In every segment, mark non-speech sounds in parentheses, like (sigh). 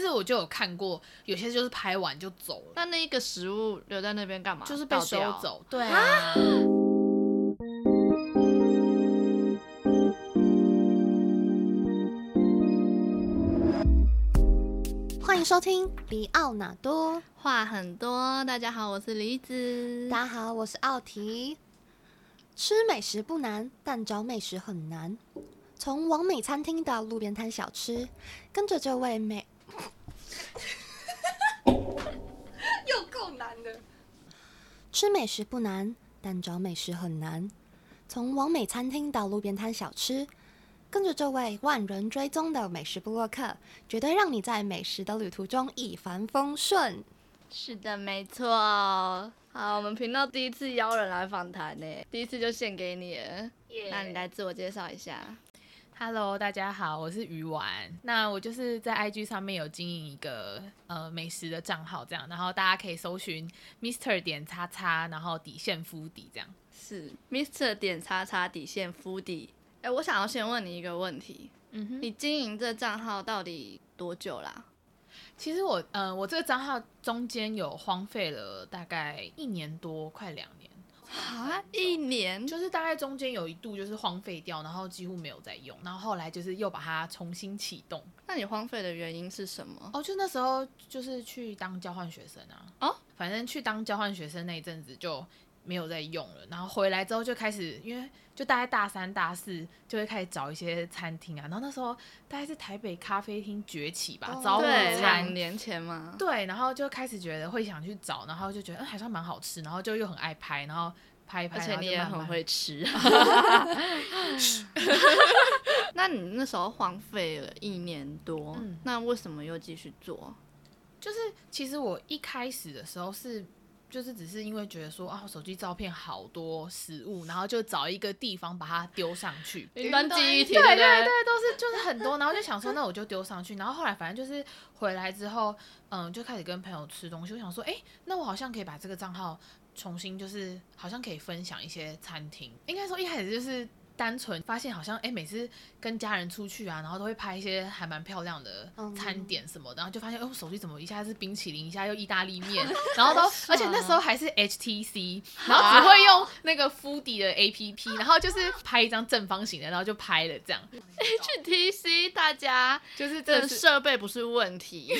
但是我就有看过，有些就是拍完就走了。那那一个食物留在那边干嘛？就是被收走。对啊。(gasps) 欢迎收听李奥纳多话很多。大家好，我是李子。大家好，我是奥提。吃美食不难，但找美食很难。从王美餐厅到路边摊小吃，跟着这位美，(laughs) 又够难的。吃美食不难，但找美食很难。从网美餐厅到路边摊小吃，跟着这位万人追踪的美食部落客，绝对让你在美食的旅途中一帆风顺。是的，没错。好，我们频道第一次邀人来访谈呢，第一次就献给你了。Yeah. 那你来自我介绍一下。Hello，大家好，我是鱼丸。那我就是在 IG 上面有经营一个呃美食的账号，这样，然后大家可以搜寻 Mr 点叉叉，然后底线 Foodie 这样。是 Mr 点叉叉底线 Foodie。哎，我想要先问你一个问题，嗯哼，你经营这账号到底多久啦？其实我呃，我这个账号中间有荒废了大概一年多，快两年。啊，一年就是大概中间有一度就是荒废掉，然后几乎没有再用，然后后来就是又把它重新启动。那你荒废的原因是什么？哦，就那时候就是去当交换学生啊。哦，反正去当交换学生那一阵子就没有再用了，然后回来之后就开始，因为就大概大三大四就会开始找一些餐厅啊，然后那时候大概是台北咖啡厅崛起吧，早午餐两年前嘛。对，然后就开始觉得会想去找，然后就觉得嗯还算蛮好吃，然后就又很爱拍，然后。拍一拍，而且你也很会吃。(laughs) 那你那时候荒废了一年多，嗯，那为什么又继续做？就是其实我一开始的时候是，就是只是因为觉得说啊，手机照片好多食物，然后就找一个地方把它丢上去。(laughs) 云端记忆体，对对对，都是就是很多，然后就想说那我就丢上去，然后后来反正就是回来之后，嗯，就开始跟朋友吃东西，我想说，哎，那我好像可以把这个账号。重新就是好像可以分享一些餐厅，应该说一开始就是单纯发现好像哎、欸、每次跟家人出去啊，然后都会拍一些还蛮漂亮的餐点什么的，然后就发现哦手机怎么一下是冰淇淋，一下又意大利面，(laughs) 然后都而且那时候还是 HTC，(laughs) 然后只会用那个 Foodie 的 APP，然后就是拍一张正方形的，然后就拍了这样。HTC 大家就是这设备不是问题。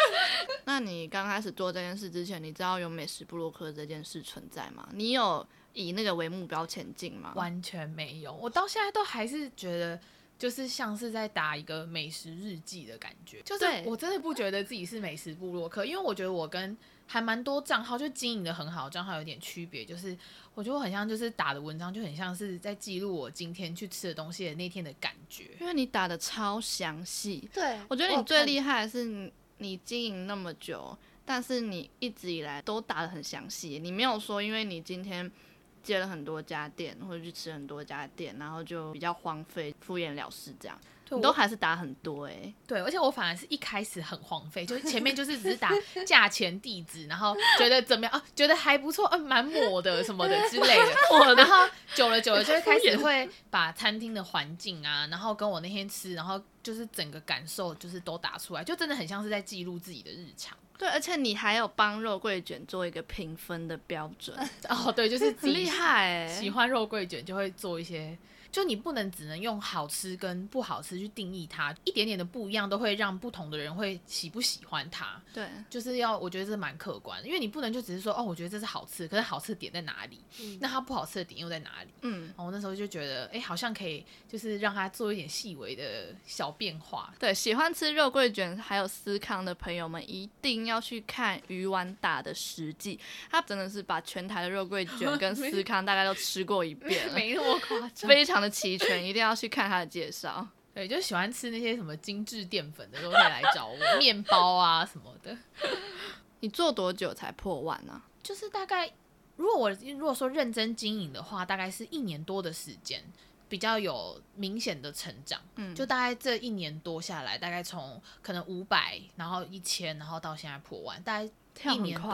(laughs) 那你刚开始做这件事之前，你知道有美食部落客这件事存在吗？你有以那个为目标前进吗？完全没有，我到现在都还是觉得，就是像是在打一个美食日记的感觉。就是我真的不觉得自己是美食部落客，因为我觉得我跟还蛮多账号就经营的很好账号有点区别，就是我觉得我很像就是打的文章就很像是在记录我今天去吃的东西的那天的感觉，因为你打的超详细。对，我觉得你最厉害的是。你经营那么久，但是你一直以来都打的很详细。你没有说，因为你今天接了很多家店，或者去吃很多家店，然后就比较荒废、敷衍了事这样。你都还是打很多哎、欸，对，而且我反而是一开始很荒废，就是前面就是只是打价钱、地址，然后觉得怎么样啊，觉得还不错，嗯、啊，蛮抹的什么的之类的，(laughs) 然后久了久了就会开始会把餐厅的环境啊，然后跟我那天吃，然后就是整个感受就是都打出来，就真的很像是在记录自己的日常。对，而且你还有帮肉桂卷做一个评分的标准 (laughs) 哦，对，就是很厉害，喜欢肉桂卷就会做一些。就你不能只能用好吃跟不好吃去定义它，一点点的不一样都会让不同的人会喜不喜欢它。对，就是要我觉得这蛮客观的，因为你不能就只是说哦，我觉得这是好吃，可是好吃的点在哪里？嗯，那它不好吃的点又在哪里？嗯，我那时候就觉得，哎，好像可以就是让它做一点细微的小变化。对，喜欢吃肉桂卷还有司康的朋友们一定要去看鱼丸打的实际，他真的是把全台的肉桂卷跟 (laughs) 司康大概都吃过一遍，(laughs) 没那么夸张，非常。齐全，一定要去看他的介绍。对，就喜欢吃那些什么精致淀粉的，都会来找我。(laughs) 面包啊什么的。(laughs) 你做多久才破万呢？啊？就是大概，如果我如果说认真经营的话，大概是一年多的时间，比较有明显的成长。嗯，就大概这一年多下来，大概从可能五百，然后一千，然后到现在破万，大概一年多，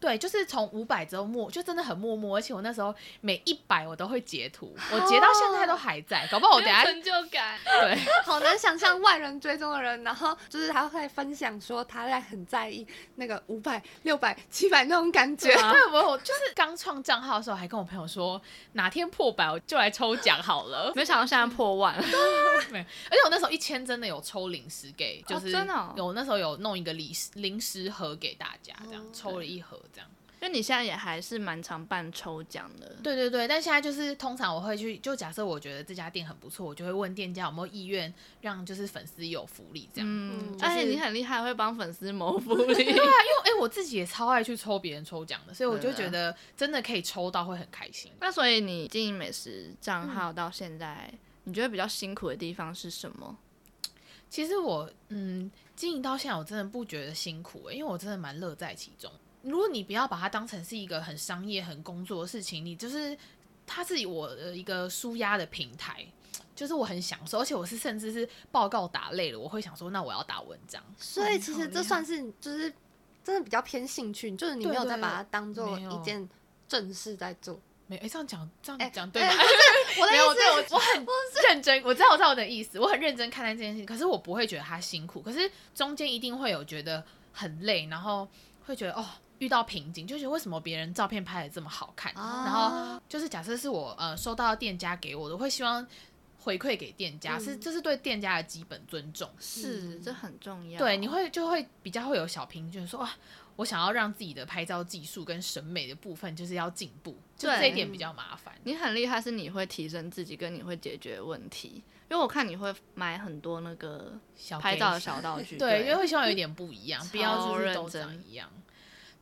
对，就是从五百之后默，就真的很默默。而且我那时候每一百我都会截图，我截到现在都还在，搞不好我等下成就感。(laughs) 对，好难想象万人追踪的人，然后就是他会分享说他在很在意那个五百、六百、七百那种感觉。对，我就是刚创账号的时候还跟我朋友说，哪天破百我就来抽奖好了。没想到现在破万了，(laughs) 对，而且我那时候一千真的有抽零食给，就是真的有那时候有弄一个零食零食盒给大家。这样抽了一盒，这样，因为你现在也还是蛮常办抽奖的。对对对，但现在就是通常我会去，就假设我觉得这家店很不错，我就会问店家有没有意愿让就是粉丝有福利这样。嗯，就是、而且你很厉害，会帮粉丝谋 (laughs) 福利。对啊，因为哎、欸，我自己也超爱去抽别人抽奖的，所以我就觉得真的可以抽到会很开心。那所以你经营美食账号到现在、嗯，你觉得比较辛苦的地方是什么？其实我嗯。经营到现在，我真的不觉得辛苦、欸、因为我真的蛮乐在其中。如果你不要把它当成是一个很商业、很工作的事情，你就是它是我的一个舒压的平台，就是我很享受，而且我是甚至是报告打累了，我会想说，那我要打文章。所以其实这算是就是真的比较偏兴趣，就是你没有在把它当做一件正事在做。没哎、欸，这样讲这样讲、欸、对吗？(laughs) 欸、我的意思，我对我我很认真，我知道我知道我的意思，我很认真看待这件事情。可是我不会觉得他辛苦，可是中间一定会有觉得很累，然后会觉得哦遇到瓶颈，就觉得为什么别人照片拍的这么好看，啊、然后就是假设是我呃收到店家给我的，我会希望回馈给店家，嗯、是这是对店家的基本尊重，是、嗯、这很重要。对，你会就会比较会有小瓶颈，说哇。我想要让自己的拍照技术跟审美的部分就是要进步，就这一点比较麻烦。你很厉害，是你会提升自己，跟你会解决问题。因为我看你会买很多那个拍照的小道具，(laughs) 对，因为会希望有一点不一样，(laughs) 不要就是都长一样。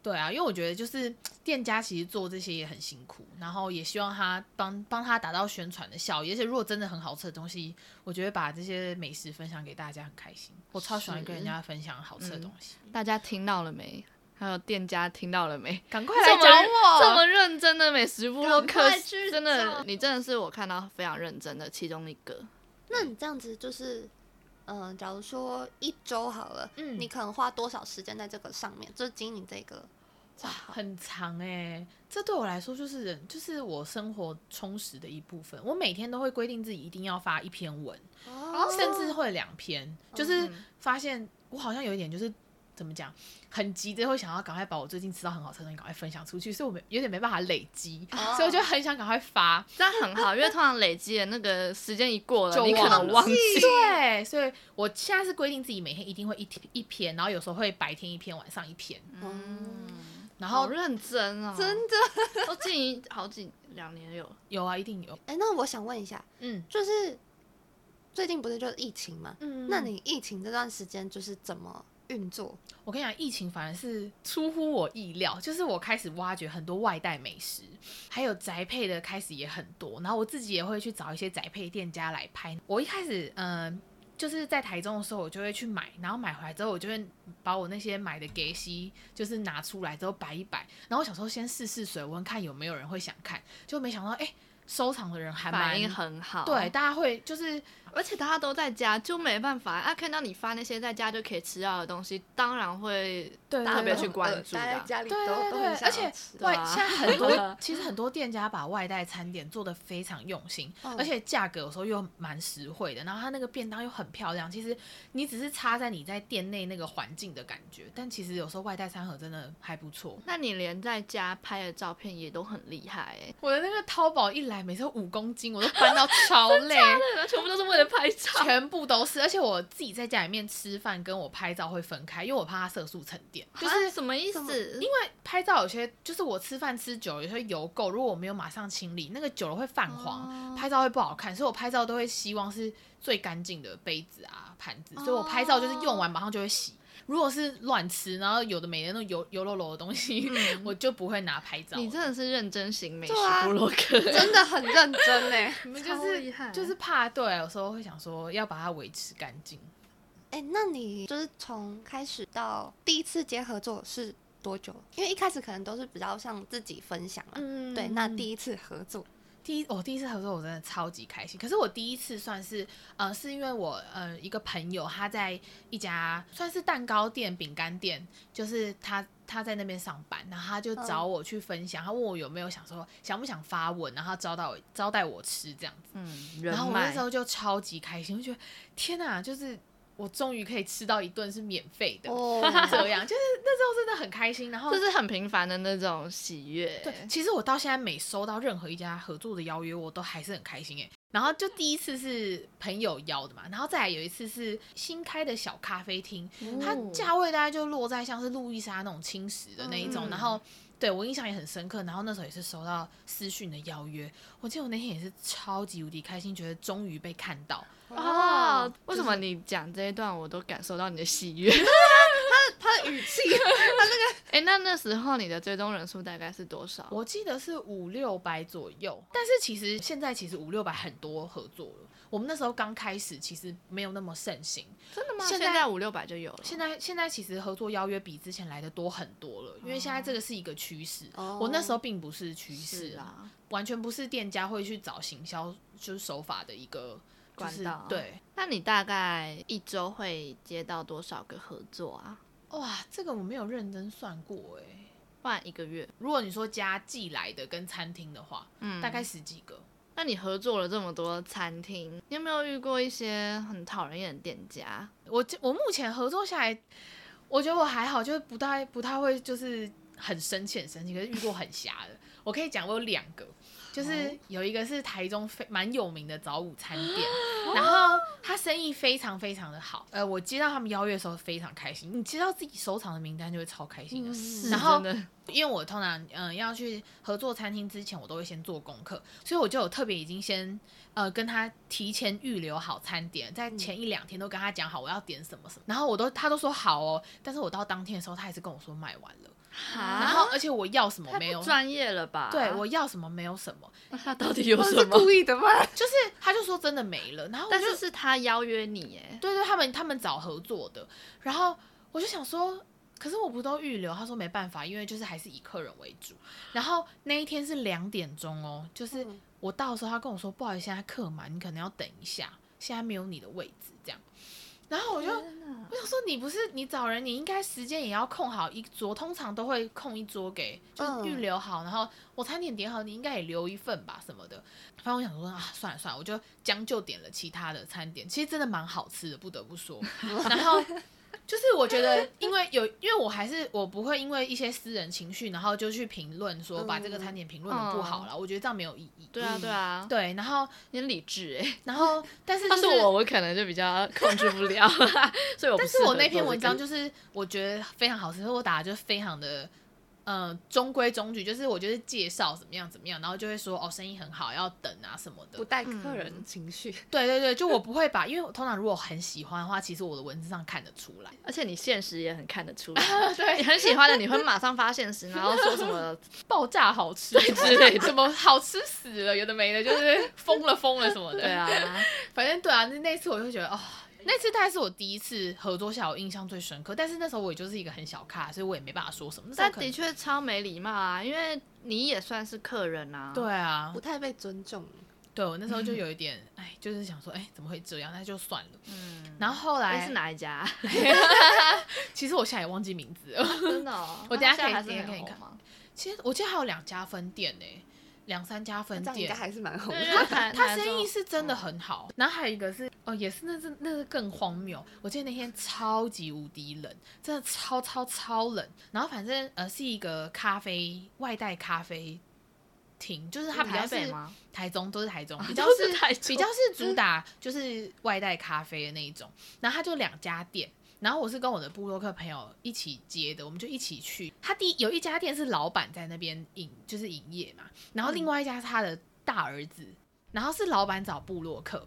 对啊，因为我觉得就是店家其实做这些也很辛苦，然后也希望他帮帮他达到宣传的效益。而且如果真的很好吃的东西，我觉得把这些美食分享给大家很开心。我超喜欢跟人家分享好吃的东西。嗯，大家听到了没？还有店家听到了没？(laughs) 赶快来找我！这么认真的美食部落客，真的，你真的是我看到非常认真的其中一个。那你这样子就是，嗯、呃，假如说一周好了，嗯，你可能花多少时间在这个上面，就是经营这个？哇，很长哎、欸！这对我来说就是人，就是我生活充实的一部分。我每天都会规定自己一定要发一篇文，哦、甚至会两篇，就是发现我好像有一点就是。怎么讲？很急着会想要赶快把我最近吃到很好吃的东西赶快分享出去，所以我没有点没办法累积，oh. 所以我就很想赶快发，这样很好，因为通常累积的那个时间一过了，你可能忘记。(laughs) 对，所以我现在是规定自己每天一定会一一篇，然后有时候会白天一篇，晚上一篇。嗯，然后好认真啊，真的 (laughs) 都经营好几两年有有啊，一定有。哎、欸，那我想问一下，嗯，就是最近不是就是疫情嘛？嗯，那你疫情这段时间就是怎么？运作，我跟你讲，疫情反而是出乎我意料，就是我开始挖掘很多外带美食，还有宅配的开始也很多，然后我自己也会去找一些宅配店家来拍。我一开始，嗯、呃，就是在台中的时候，我就会去买，然后买回来之后，我就会把我那些买的给西，就是拿出来之后摆一摆，然后我想说先试试水温，看有没有人会想看，就没想到，哎、欸。收藏的人还反应很好，对，大家会就是，而且大家都在家，就没办法啊。看到你发那些在家就可以吃到的东西，当然会特别去关注的。待在家里都对对对都很想吃，而且外现在很多，(laughs) 其实很多店家把外带餐点做的非常用心，而且价格有时候又蛮实惠的。然后它那个便当又很漂亮，其实你只是插在你在店内那个环境的感觉，但其实有时候外带餐盒真的还不错。那你连在家拍的照片也都很厉害哎，我的那个淘宝一来。每次五公斤，我都搬到 (laughs) 超累，全部都是为了拍照，全部都是。而且我自己在家里面吃饭，跟我拍照会分开，因为我怕它色素沉淀。就是什么意思？因为拍照有些就是我吃饭吃久了，有些油垢，如果我没有马上清理，那个久了会泛黄，拍照会不好看。所以我拍照都会希望是最干净的杯子啊、盘子，所以我拍照就是用完马上就会洗。如果是乱吃，然后有的没的那种油油漏漏的东西，嗯，(laughs) 我就不会拿拍照。你真的是认真型美食部落客，啊，真的很认真呢。(laughs) 你们就是就是怕对，有时候会想说要把它维持干净。哎，欸，那你就是从开始到第一次接合作是多久？因为一开始可能都是比较像自己分享嘛。嗯，对。那第一次合作，第一，我第一次合作，我真的超级开心。可是我第一次算是，呃，是因为我呃一个朋友他在一家算是蛋糕店、饼干店，就是他他在那边上班，然后他就找我去分享，他问我有没有想说想不想发文，然后招待我招待我吃这样子。嗯，然后我那时候就超级开心，我觉得天哪，就是。我终于可以吃到一顿是免费的，oh. 这样就是那时候真的很开心，然后就是很平凡的那种喜悦。对，其实我到现在每收到任何一家合作的邀约，我都还是很开心哎。然后就第一次是朋友邀的嘛，然后再来有一次是新开的小咖啡厅，oh. 它价位大概就落在像是路易莎那种轻食的那一种，嗯、然后对我印象也很深刻。然后那时候也是收到私讯的邀约，我记得我那天也是超级无敌开心，觉得终于被看到。哦，就是、为什么你讲这一段我都感受到你的喜悦？他他的语气，(laughs) 他那个，哎、欸，那那时候你的追踪人数大概是多少？我记得是五六百左右，但是其实现在其实五六百很多合作了。我们那时候刚开始，其实没有那么盛行。真的吗？现在五六百就有了。现在现在其实合作邀约比之前来的多很多了，因为现在这个是一个趋势。哦、我那时候并不是趋势啊，完全不是店家会去找行销就是手法的一个。管道对，那你大概一周会接到多少个合作啊？哇，这个我没有认真算过哎，不然一个月。如果你说加寄来的跟餐厅的话，嗯，大概十几个。那你合作了这么多餐厅，你有没有遇过一些很讨人厌的店家？我我目前合作下来，我觉得我还好，就是不太不太会就是很生气很生气，可是遇过很瞎的，我可以讲我有两个。就是有一个是台中非蛮有名的早午餐店，然后他生意非常非常的好。呃，我接到他们邀约的时候非常开心。你接到自己收藏的名单就会超开心的。嗯、然后，因为我通常嗯、呃、要去合作餐厅之前，我都会先做功课，所以我就有特别已经先呃跟他提前预留好餐点，在前一两天都跟他讲好我要点什么什么，然后我都他都说好哦，但是我到当天的时候，他还是跟我说卖完了。然后，而且我要什么没有？专业了吧？对，我要什么没有什么。(laughs) 那他到底有什么？是故意的吗？(laughs) 就是他就说真的没了。然后，但是是他邀约你耶。对对，他们他们找合作的。然后我就想说，可是我不都预留？他说没办法，因为就是还是以客人为主。然后那一天是两点钟哦，就是我到的时候，他跟我说不好意思，现在客满，你可能要等一下，现在没有你的位置这样。然后我就我想说，你不是你找人，你应该时间也要空好一桌，通常都会空一桌给，就预留好。然后我餐点点好，你应该也留一份吧，什么的。反正我想说啊，算了算了，我就将就点了其他的餐点，其实真的蛮好吃的，不得不说。(laughs) 然后。就是我觉得，因为有，因为我还是我不会因为一些私人情绪，然后就去评论说把这个餐点评论的不好了。我觉得这样没有意义。对啊，对啊，对。然后你很理智哎，然后 (laughs) 但是就是我，我可能就比较控制不了，所以我。但是我那篇文章就是我觉得非常好吃，所以我打的就非常的。嗯，中规中矩，就是我就是介绍怎么样怎么样，然后就会说哦，生意很好，要等啊什么的，不带客人情绪。(laughs) 对对对，就我不会把，因为我通常如果很喜欢的话，其实我的文字上看得出来，(laughs) 而且你现实也很看得出来。(laughs) 对，你很喜欢的，你会马上发现实，然后说什么爆炸好吃之类，什么好吃死了，有的没的，就是疯了疯了什么的。对啊，反正对啊，那那次我就觉得哦。那次大概是我第一次合作下，我印象最深刻。但是那时候我也就是一个很小咖，所以我也没办法说什么。但的确超没礼貌啊，因为你也算是客人啊。对啊，不太被尊重。对，我那时候就 (laughs) 有一点，嗯、哎，就是想说，哎，怎么会这样？那就算了。嗯。然后后来是哪一家？(laughs) 其实我现在也忘记名字了。真的、哦？我等下可以还是可以看吗？其实我记得还有两家分店呢、欸。两三家分店，应该还是蛮红的。他 (laughs) 他生意是真的很好。然后还有一个是哦，也是那是那是更荒谬。我记得那天超级无敌冷，真的超超超冷。然后反正呃是一个咖啡外带咖啡厅，就是它比较是台中都是台中，比较是比较是主打就是外带咖啡的那一种。然后它就两家店。然后我是跟我的部落客朋友一起接的，我们就一起去。他第有一家店是老板在那边营，就是营业嘛。然后另外一家是他的大儿子，然后是老板找部落客。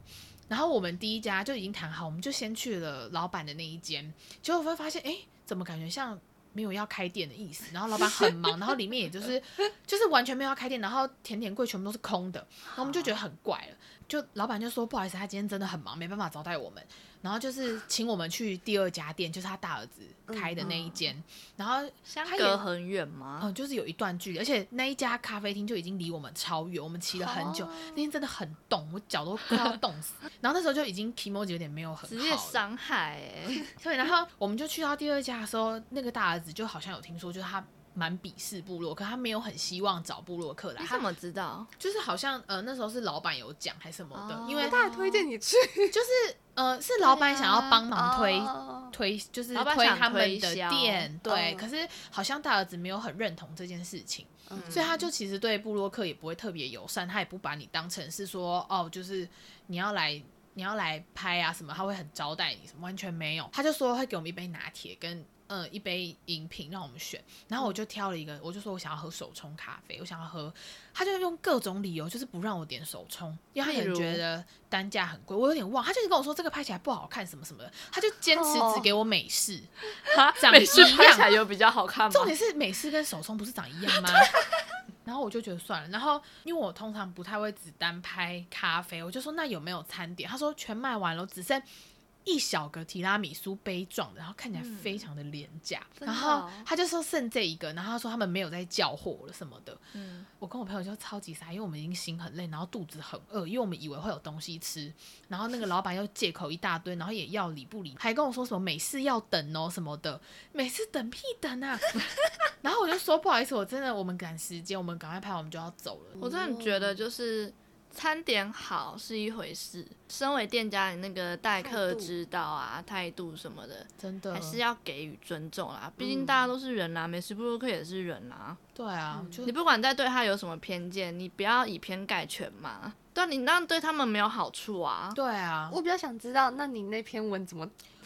然后我们第一家就已经谈好，我们就先去了老板的那一间。结果会发现，哎，怎么感觉像没有要开店的意思？然后老板很忙，然后里面也就是 (laughs) 就是完全没有要开店，然后甜点柜全部都是空的。然后我们就觉得很怪了，就老板就说不好意思，他今天真的很忙，没办法招待我们。然后就是请我们去第二家店，就是他大儿子开的那一间，嗯、然后相隔很远吗？嗯，就是有一段距离，而且那一家咖啡厅就已经离我们超远，我们骑了很久，哦、那天真的很冻，我脚都快要冻死。然后那时候就已经皮毛有点没有很好，直接伤害哎。(laughs) 对，然后我们就去到第二家的时候，那个大儿子就好像有听说，就是他。蛮鄙视部落可，他没有很希望找部落客来。他怎么知道？就是好像呃那时候是老板有讲还是什么的，哦、因为他还推荐你去，就是呃是老板想要帮忙推、啊、推，就是推他们的店，对。哦、可是好像大儿子没有很认同这件事情，嗯、所以他就其实对布洛克也不会特别友善，他也不把你当成是说哦，就是你要来你要来拍啊什么，他会很招待你什么，完全没有。他就说会给我们一杯拿铁跟。嗯，一杯饮品让我们选，然后我就挑了一个，我就说我想要喝手冲咖啡，我想要喝，他就用各种理由就是不让我点手冲，因为他也觉得单价很贵，我有点忘，他就是跟我说这个拍起来不好看什么什么的，他就坚持只给我美式，(laughs) 哈、哦，美式拍起来有比较好看吗？重点是美式跟手冲不是长一样吗？(laughs) 然后我就觉得算了，然后因为我通常不太会只单拍咖啡，我就说那有没有餐点？他说全卖完了，只剩。一小个提拉米苏杯状的，然后看起来非常的廉价。嗯、然后他就说剩这一个，然后他说他们没有在叫货了什么的。嗯，我跟我朋友就超级傻，因为我们已经心很累，然后肚子很饿，因为我们以为会有东西吃。然后那个老板又借口一大堆，然后也要理不理，还跟我说什么每次要等哦什么的，(laughs) 每次等屁等啊！(laughs) 然后我就说不好意思，我真的我们赶时间，我们赶快拍，我们就要走了。我真的觉得就是。餐点好是一回事，身为店家，你那个待客之道啊、态度，度什么的，真的还是要给予尊重啦。毕竟大家都是人啦、啊，美食部落客也是人啦、啊。对啊，你不管在对他有什么偏见，你不要以偏概全嘛。对啊，你那样对他们没有好处啊。对啊，我比较想知道，那你那篇文怎么？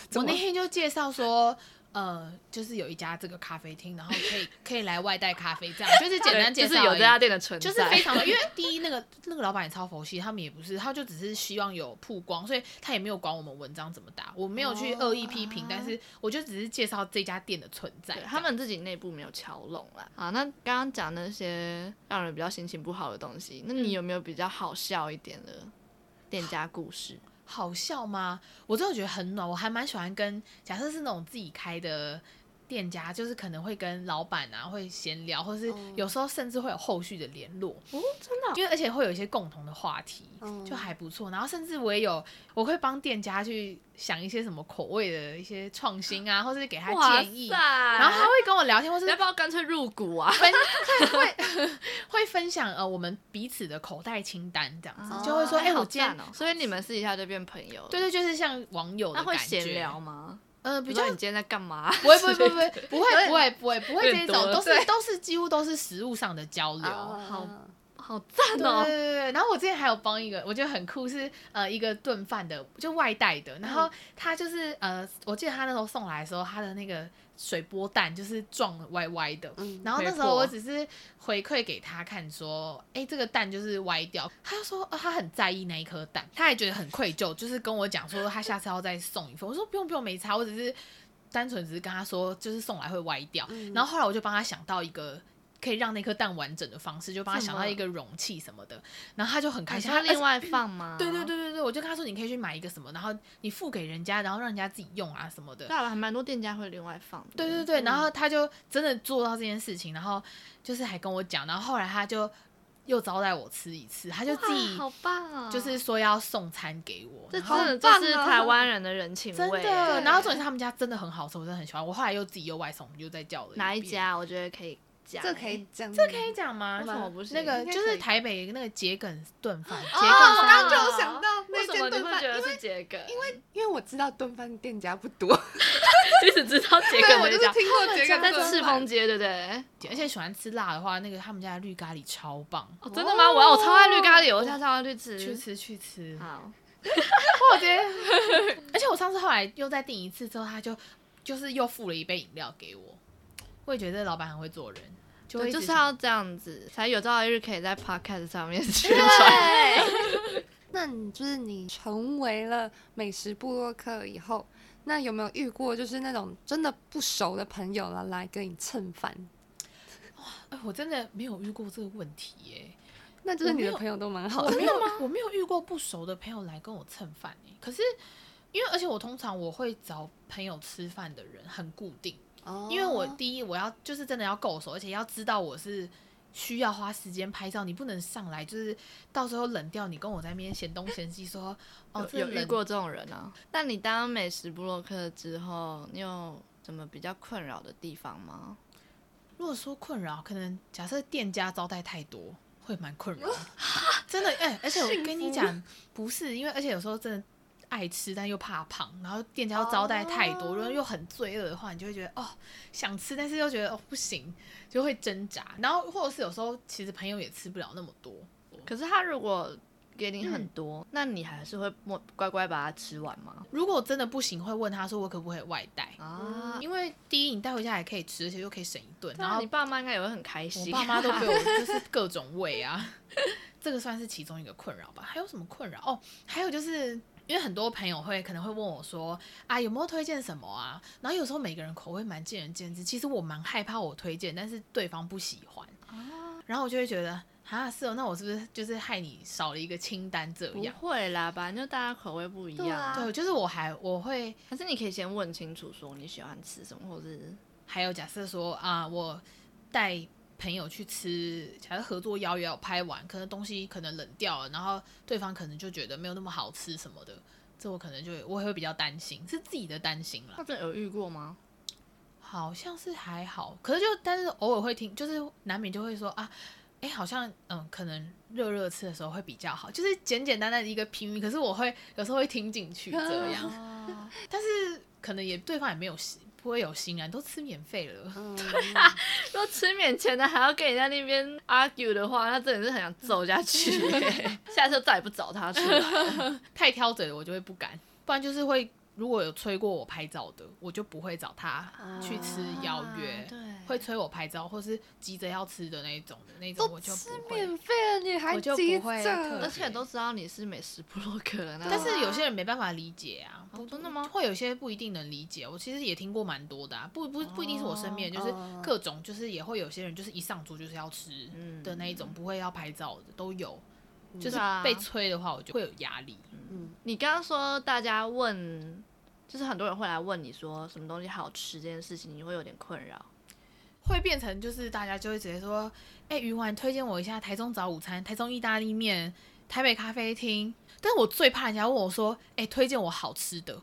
怎么我那天就介绍说。呃，就是有一家这个咖啡厅，然后可以可以来外带咖啡，这样就是简单介绍。就是有这家店的存在，就是非常的。因为第一，那个 (laughs) 那个老板也超佛系，他们也不是，他就只是希望有曝光，所以他也没有管我们文章怎么打，我没有去恶意批评，哦、但是我就只是介绍这家店的存在。他们自己内部没有敲拢啦。啊，那刚刚讲那些让人比较心情不好的东西，那你有没有比较好笑一点的店家故事？好笑吗？我真的觉得很暖，我还蛮喜欢跟假设是那种自己开的。店家就是可能会跟老板啊会闲聊，或是有时候甚至会有后续的联络哦，真的，因为而且会有一些共同的话题，就还不错。然后甚至我也有，我会帮店家去想一些什么口味的一些创新啊，或者是给他建议，然后他会跟我聊天，或是要不要干脆入股啊？分会会分享呃我们彼此的口袋清单这样子，就会说哎，我见哦，所以你们私底下就变朋友，对对，就是像网友的感觉。那会闲聊吗？呃，比较你今天在干嘛？不会，不会，不会，不会，不会，不会，不会，这种，都是都是几乎都是食物上的交流，好好赞哦。对对对。然后我之前还有帮一个，我觉得很酷，是呃一个炖饭的，就外带的。然后他就是呃，我记得他那时候送来的时候，他的那个。水波蛋就是撞歪歪的，嗯、然后那时候我只是回馈给他看，说，哎、欸，这个蛋就是歪掉。他就说，哦，他很在意那一颗蛋，他还觉得很愧疚，就是跟我讲说，他下次要再送一份。我说不用不用，没差，我只是单纯只是跟他说，就是送来会歪掉。嗯、然后后来我就帮他想到一个。可以让那颗蛋完整的方式，就帮他想到一个容器什么的，然后他就很开心。他另外放吗？(laughs) 对对对对对，我就跟他说，你可以去买一个什么，然后你付给人家，然后让人家自己用啊什么的。对啊，还蛮多店家会另外放。对对对，然后他就真的做到这件事情，然后就是还跟我讲，然后后来他就又招待我吃一次，他就自己好棒啊，就是说要送餐给我。这真的这是台湾人的人情味。真的，然后重点是他们家真的很好吃，我真的很喜欢。我后来又自己又外送，又再叫了。哪一家？我觉得可以。这可以讲，这可以讲吗？为什么不是？那个就是台北那个桔梗炖饭。哦，我刚刚就有想到那间炖饭，觉得是桔梗，因为因为我知道炖饭店家不多，(laughs) 你只知道桔梗，(laughs) 我就是听过桔梗在赤峰街，对不对？而且喜欢吃辣的话，那个他们家的绿咖喱超棒。真的吗？我要我超爱绿咖喱，我下次要去吃，去吃去吃。好，(laughs) 我觉得，而且我上次后来又再订一次之后，他就就是又付了一杯饮料给我。我也觉得这老板很会做人。就，就是要这样子，才有朝一日可以在 podcast 上面 (laughs) 宣传。(laughs) 那你就是你成为了美食部落客以后，那有没有遇过就是那种真的不熟的朋友了来跟你蹭饭？哇，哎，我真的没有遇过这个问题耶。那就是你的朋友都蛮好的。我没有吗？我没有遇过不熟的朋友来跟我蹭饭耶。可是因为而且我通常我会找朋友吃饭的人很固定，哦，因为我第一我要就是真的要够熟，而且要知道我是需要花时间拍照，你不能上来就是到时候冷掉，你跟我在那边嫌东嫌西说哦，有，有遇过这种人啊？那你当美食部落客之后，你有什么比较困扰的地方吗？如果说困扰，可能假设店家招待太多，会蛮困扰。真的，哎、欸，而且我跟你 (laughs) 讲，不是因为，而且有时候真的爱吃，但又怕胖，然后店家又招待太多，如果又很罪恶的话，你就会觉得哦想吃，但是又觉得哦不行，就会挣扎。然后或者是有时候其实朋友也吃不了那么多。可是他如果给你很多，嗯、那你还是会乖乖把它吃完吗？如果真的不行，会问他说我可不可以外带啊？因为第一，你带回家也可以吃，而且又可以省一顿。然后你爸妈应该也会很开心。我爸妈都 (laughs) 给我就是各种喂啊，(laughs) 这个算是其中一个困扰吧。还有什么困扰？哦，还有就是因为很多朋友会可能会问我说啊，有没有推荐什么啊？然后有时候每个人口味蛮见仁见智。其实我蛮害怕我推荐，但是对方不喜欢。啊然后我就会觉得。啊，是哦，那我是不是就是害你少了一个清单这样？不会啦，反正就大家口味不一样。对啊，对，就是我还我会，可是你可以先问清楚，说你喜欢吃什么，或是还有假设说啊，我带朋友去吃，假设合作邀约要拍完，可能东西可能冷掉了，然后对方可能就觉得没有那么好吃什么的，这我可能就我也会比较担心，是自己的担心啦。那这有遇过吗？好像是还好，可是就但是偶尔会听，就是难免就会说啊。哎、欸，好像嗯，可能热热吃的时候会比较好，就是简简单单的一个评语。可是我会有时候会听进去这样，哦、(laughs) 但是可能也对方也没有心，不会有心啊，都吃免费了。嗯、对啊，如果吃免钱的还要跟人家那边 argue 的话，他真的是很想揍下去。(laughs) (laughs) 下次再也不找他出来，(laughs) 太挑嘴了，我就会不敢，不然就是会。如果有催过我拍照的，我就不会找他去吃邀约。啊、对，会催我拍照，或是急着要吃的那一种的那种，我就不会。免费了，你还急着？而且都知道你是美食部落客，(laughs) 但是有些人没办法理解啊。哦、真的吗？会有些不一定能理解。我其实也听过蛮多的、啊，不不不一定是我身边，就是各种，就是也会有些人就是一上桌就是要吃的那一种，不会要拍照的都有。就是被催的话，我就会有压力。嗯，你刚刚说大家问。就是很多人会来问你说什么东西好吃这件事情，你会有点困扰，会变成就是大家就会直接说，哎、欸，鱼丸推荐我一下台中早午餐、台中意大利面、台北咖啡厅。但是我最怕人家问我说，哎、欸，推荐我好吃的。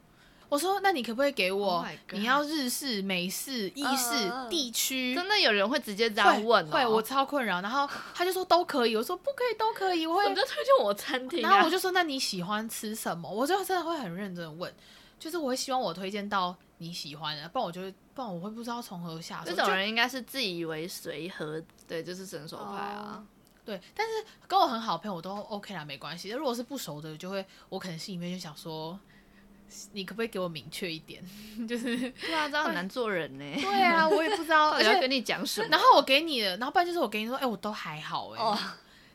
我说，那你可不可以给我？Oh、你要日式、美式、意式、uh, 地区？真的有人会直接这样问、哦？会，我超困扰。然后他就说都可以，我说不可以，都可以。我会，怎么就推荐我餐厅、啊？然后我就说，那你喜欢吃什么？我就真的会很认真的问。就是我会希望我推荐到你喜欢的，不然我就会，不然我会不知道从何下手。这种人应该是自以为随和，对，就是伸手派啊。Oh. 对，但是跟我很好的朋友我都 OK 啦，没关系。如果是不熟的，就会我可能心里面就想说，你可不可以给我明确一点？(laughs) 就是对啊，这样很难做人呢。对啊，我也不知道，(laughs) 而且要跟你讲什么。然后我给你的，然后不然就是我给你说，哎、欸，我都还好哎。哦。Oh.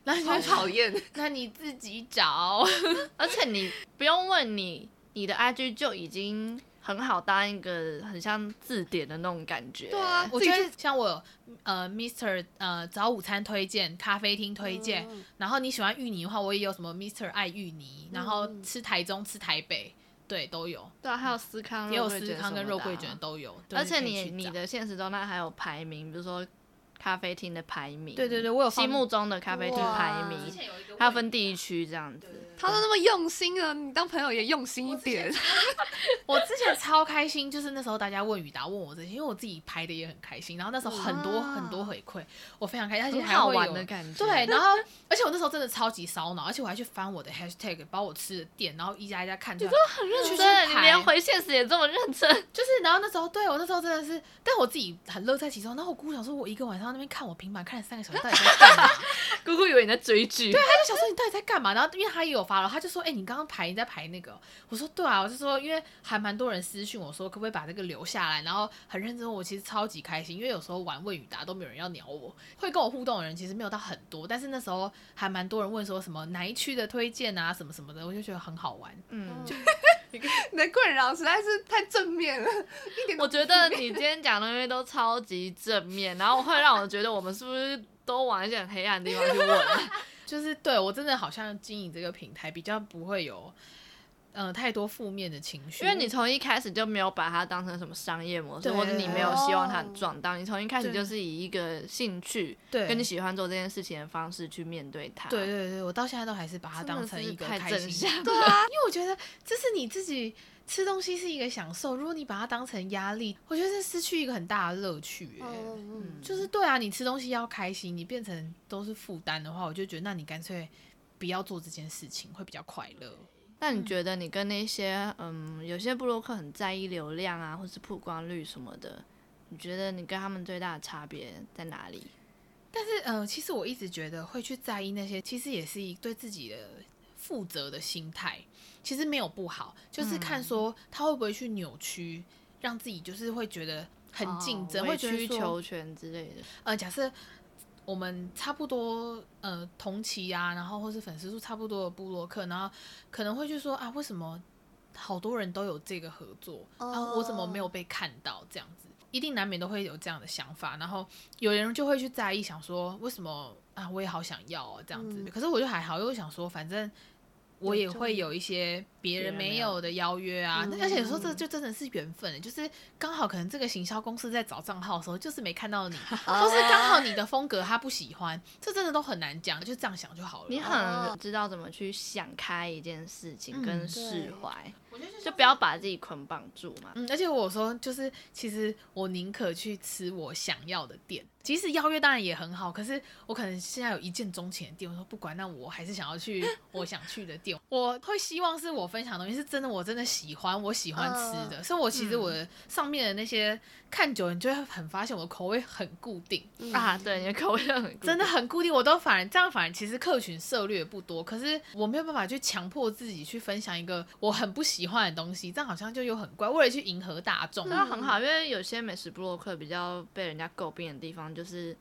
然后你就讨厌，那你自己找。(laughs) 而且你不用问你。你的 IG 就已经很好当一个很像字典的那种感觉。对啊，我觉得像我有呃，Mr 呃早午餐推荐、咖啡厅推荐，嗯、然后你喜欢芋泥的话，我也有什么 Mr 爱芋泥，然后吃台中、吃台北，对，都有。对啊，还有思康，也有思康跟肉桂卷都有。而且你你的现实中那还有排名，比如说。咖啡厅的排名，对对对，我有心目中的咖啡厅排名，还要分地区这样子。他都那么用心了，你当朋友也用心一点。(laughs) 我之前超开心，就是那时候大家问雨达问我这些，因为我自己拍的也很开心。然后那时候很多很多回馈，我非常开心，而且还会有的感觉。对，然后而且我那时候真的超级烧脑，而且我还去翻我的 hashtag，把我吃的店，然后一家一家看出来。你真的很认真，你连回现实也这么认真。就是，然后那时候对我那时候真的是，但我自己很乐在其中。然后我姑姑想说，我一个晚上那边看我平板看了三个小时，到底在干嘛？(laughs) 姑姑以为你在追剧。对，他就想说你到底在干嘛？然后因为他也有发了，他就说，哎、欸，你刚刚排你在排那个？我说对啊，我就说因为还蛮多人私讯我说可不可以把这个留下来，然后很认真。我其实超级开心，因为有时候玩问与答都没有人要鸟我，会跟我互动的人其实没有到很多，但是那时候还蛮多人问说什么哪一区的推荐啊，什么什么的，我就觉得很好玩。嗯，就你的困扰实在是太正面了，一点。我觉得你今天讲的东西都超级正面，然后会让我觉得我们是不是都往一些很黑暗的地方去问？就是对我真的好像经营这个平台比较不会有呃太多负面的情绪，因为你从一开始就没有把它当成什么商业模式，或者你没有希望它很壮大，你从一开始就是以一个兴趣，对，跟你喜欢做这件事情的方式去面对它。对对对，我到现在都还是把它当成一个开心。(laughs) 对啊，(laughs) 因为我觉得这是你自己吃东西是一个享受，如果你把它当成压力，我觉得是失去一个很大的乐趣。嗯，就是对啊，你吃东西要开心，你变成都是负担的话，我就觉得那你干脆不要做这件事情，会比较快乐。那你觉得你跟那些嗯，有些布洛克很在意流量啊，或是曝光率什么的，你觉得你跟他们最大的差别在哪里？但是呃，其实我一直觉得会去在意那些，其实也是一对自己的负责的心态，其实没有不好，就是看说他会不会去扭曲，让自己就是会觉得很竞争，会委曲求全之类的。呃，假设。我们差不多呃同期啊，然后或是粉丝数差不多的部落客，然后可能会去说啊，为什么好多人都有这个合作，oh. 啊，我怎么没有被看到？这样子一定难免都会有这样的想法，然后有人就会去在意，想说为什么啊，我也好想要啊，这样子。嗯、可是我就还好，因为想说反正我也会有一些别人没有的邀约啊，那而且说这就真的是缘分，就是刚好可能这个行销公司在找账号的时候，就是没看到你，(laughs) 或是刚好你的风格他不喜欢，这真的都很难讲，就这样想就好了。你很知道怎么去想开一件事情跟释怀，就不要把自己捆绑住嘛。嗯，而且我说就是，其实我宁可去吃我想要的店，即使邀约当然也很好，可是我可能现在有一见钟情的店，我说不管，那我还是想要去 (laughs) 我想去的店，我会希望是我分享的东西是真的，我真的喜欢，我喜欢吃的，所以我其实我的上面的那些看久了，你就会很发现我的口味很固定啊。对，你的口味很真的很固定，我都反而这样，反而其实客群涉略不多，可是我没有办法去强迫自己去分享一个我很不喜欢的东西，这样好像就又很怪。为了去迎合大众，那很好，因为有些美食部落客比较被人家诟病的地方，就是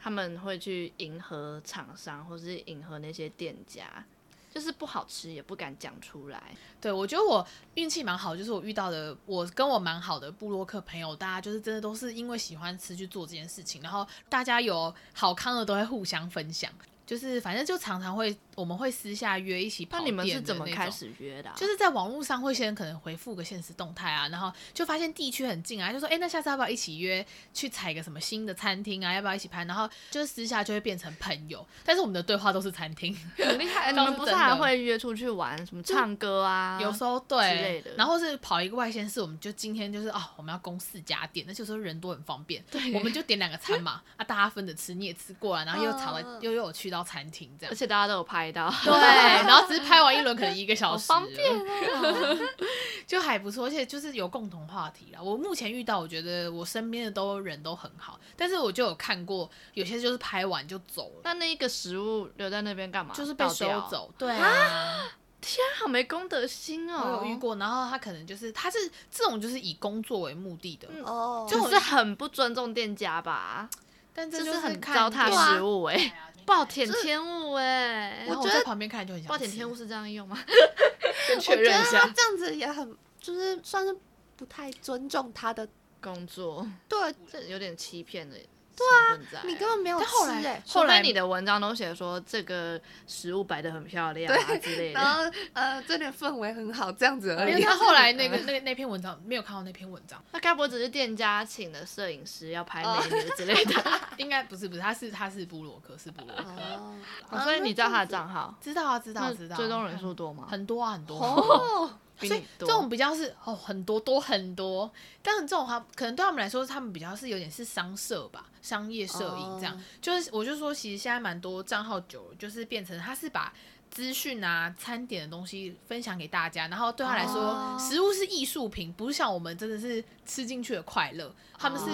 他们会去迎合厂商，或是迎合那些店家。就是不好吃也不敢讲出来。对，我觉得我运气蛮好，就是我遇到的我跟我蛮好的布洛克朋友，大家就是真的都是因为喜欢吃去做这件事情，然后大家有好康的都会互相分享。就是反正就常常会，我们会私下约一起跑店的那。那你们是怎么开始约的啊？就是在网络上会先可能回复个现实动态啊，然后就发现地区很近啊，就说哎，那下次要不要一起约去踩个什么新的餐厅啊？要不要一起拍？然后就是私下就会变成朋友，但是我们的对话都是餐厅。(laughs) 很厉害，(laughs) 你们不是还会约出去玩什么唱歌啊？有时候对，然后是跑一个外县市，我们就今天就是哦，我们要攻四家店，那就是人多很方便，对，我们就点两个餐嘛，啊，大家分着吃，你也吃过了，然后又吵了，又又有去到。餐厅这样，而且大家都有拍到，(laughs) 对，然后只是拍完一轮可能一个小时，方便哦，(laughs) 就还不错，而且就是有共同话题啦。我目前遇到，我觉得我身边的都人都很好，但是我就有看过有些就是拍完就走了。那那一个食物留在那边干嘛？就是被收走。对啊，天啊，好没公德心哦。我有遇过，然后他可能就是他是这种就是以工作为目的的哦，就是很不尊重店家吧。但这就是很糟蹋食物哎、欸，暴殄天物哎、欸！我觉得旁边看就很想暴殄天物是这样用吗？(laughs) 确认一下，这样子也很就是算是不太尊重他的工作，对，这有点欺骗的。对啊，你根本没有吃哎。后来你的文章都写说这个食物摆的很漂亮啊之类的，然后呃，这点氛围很好这样子而已。因为他后来那个那个那篇文章没有看到那篇文章，那该不会只是店家请的摄影师要拍美女之类的？应该不是不是，他是他是部落客是部落客，所以你知道他的账号？知道啊知道知道。追踪人数多吗？很多啊很多。所以这种比较是哦很多多很多，但是这种话可能对他们来说，他们比较是有点是商社吧，商业摄影这样。就是我就说，其实现在蛮多账号久了，就是变成他是把资讯啊、餐点的东西分享给大家，然后对他来说，食物是艺术品，不是像我们真的是吃进去的快乐。他们是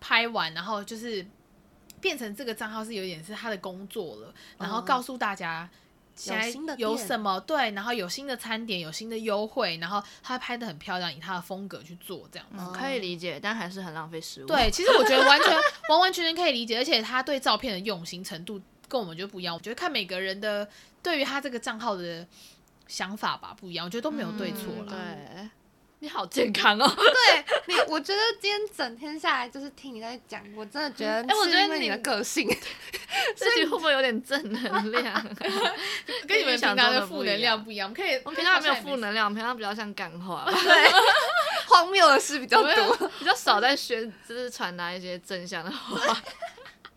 拍完，然后就是变成这个账号是有点是他的工作了，然后告诉大家。现在有什么对，然后有新的餐点，有新的优惠，然后他拍的很漂亮，以他的风格去做这样子，嗯，可以理解，但还是很浪费食物。对，其实我觉得完全 (laughs) 完完全全可以理解，而且他对照片的用心程度跟我们就不一样。我觉得看每个人的对于他这个账号的想法吧不一样，我觉得都没有对错了。嗯，对，你好健康哦。对你，我觉得今天整天下来就是听你在讲，我真的觉得，哎，我觉得你的个性，(laughs) 自己会不会有点正能量？(laughs) 跟你们平常的负能量不一样，可以，我们平常没有负能量，平常比较像干话，(laughs) 对，荒谬的事比较多，比较少在宣，就是传达一些正向的话。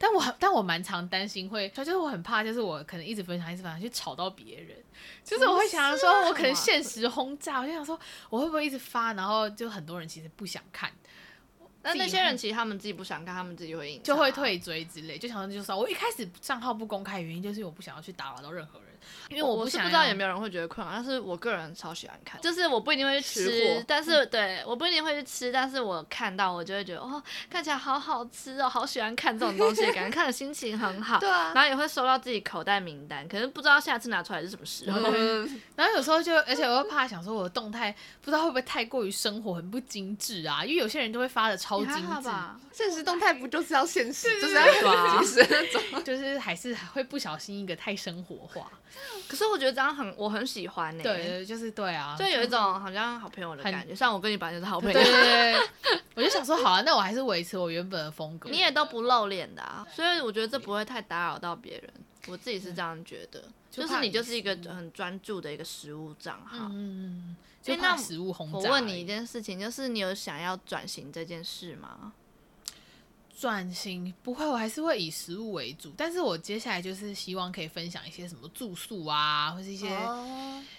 但我但我蛮常担心会，就是我很怕，就是我可能一直分享一直分享去吵到别人，就是我会想说，我可能现实轰炸，我就想说我会不会一直发，然后就很多人其实不想看，那那些人其实他们自己不想看，他们自己会就会退追之类，就想说就是说我一开始账号不公开原因就是我不想要去打扰到任何人。因为我不，我是不知道有没有人会觉得困扰，但是我个人超喜欢看，就是我不一定会去吃，但是对我不一定会去吃，但是我看到我就会觉得哦，看起来好好吃哦，好喜欢看这种东西，感觉看的心情很好，(laughs) 对啊，然后也会收到自己口袋名单，可是不知道下次拿出来是什么时候，嗯、(laughs) 然后有时候就，而且我会怕想说我的动态不知道会不会太过于生活很不精致啊，因为有些人就会发的超精致，现实动态不就是要现实，就是要抓，(laughs) 就是还是会不小心一个太生活化。可是我觉得这样很，我很喜欢呢、欸。对，就是对啊，就有一种好像好朋友的感觉。像我跟你本来就是好朋友。对对对。(laughs) 我就想说，好啊，那我还是维持我原本的风格。你也都不露脸的啊，所以我觉得这不会太打扰到别人。我自己是这样觉得，就是你就是一个很专注的一个食物账号。嗯。就怕食物轰炸。我问你一件事情，就是你有想要转型这件事吗？转型不会，我还是会以食物为主，但是我接下来就是希望可以分享一些什么住宿啊，或是一些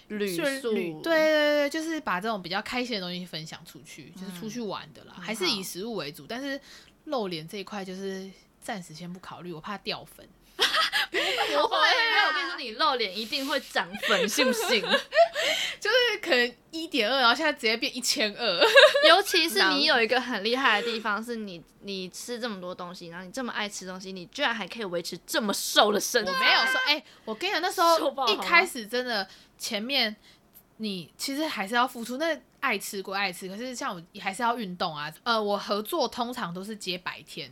旅宿，对对对，就是把这种比较开心的东西分享出去，就是出去玩的啦，嗯、还是以食物为主，但是露脸这一块就是暂时先不考虑，我怕掉粉。(laughs) 不会，(laughs) 因为我跟你说，你露脸一定会涨粉，信不信？就是可能一点二，然后现在直接变一千二。(laughs) 尤其是你有一个很厉害的地方，是你你吃这么多东西，然后你这么爱吃东西，你居然还可以维持这么瘦的身材。我没有说，哎、欸，我跟你讲，那时候一开始真的前面你其实还是要付出。那爱吃归爱吃，可是像我还是要运动啊。呃，我合作通常都是接白天，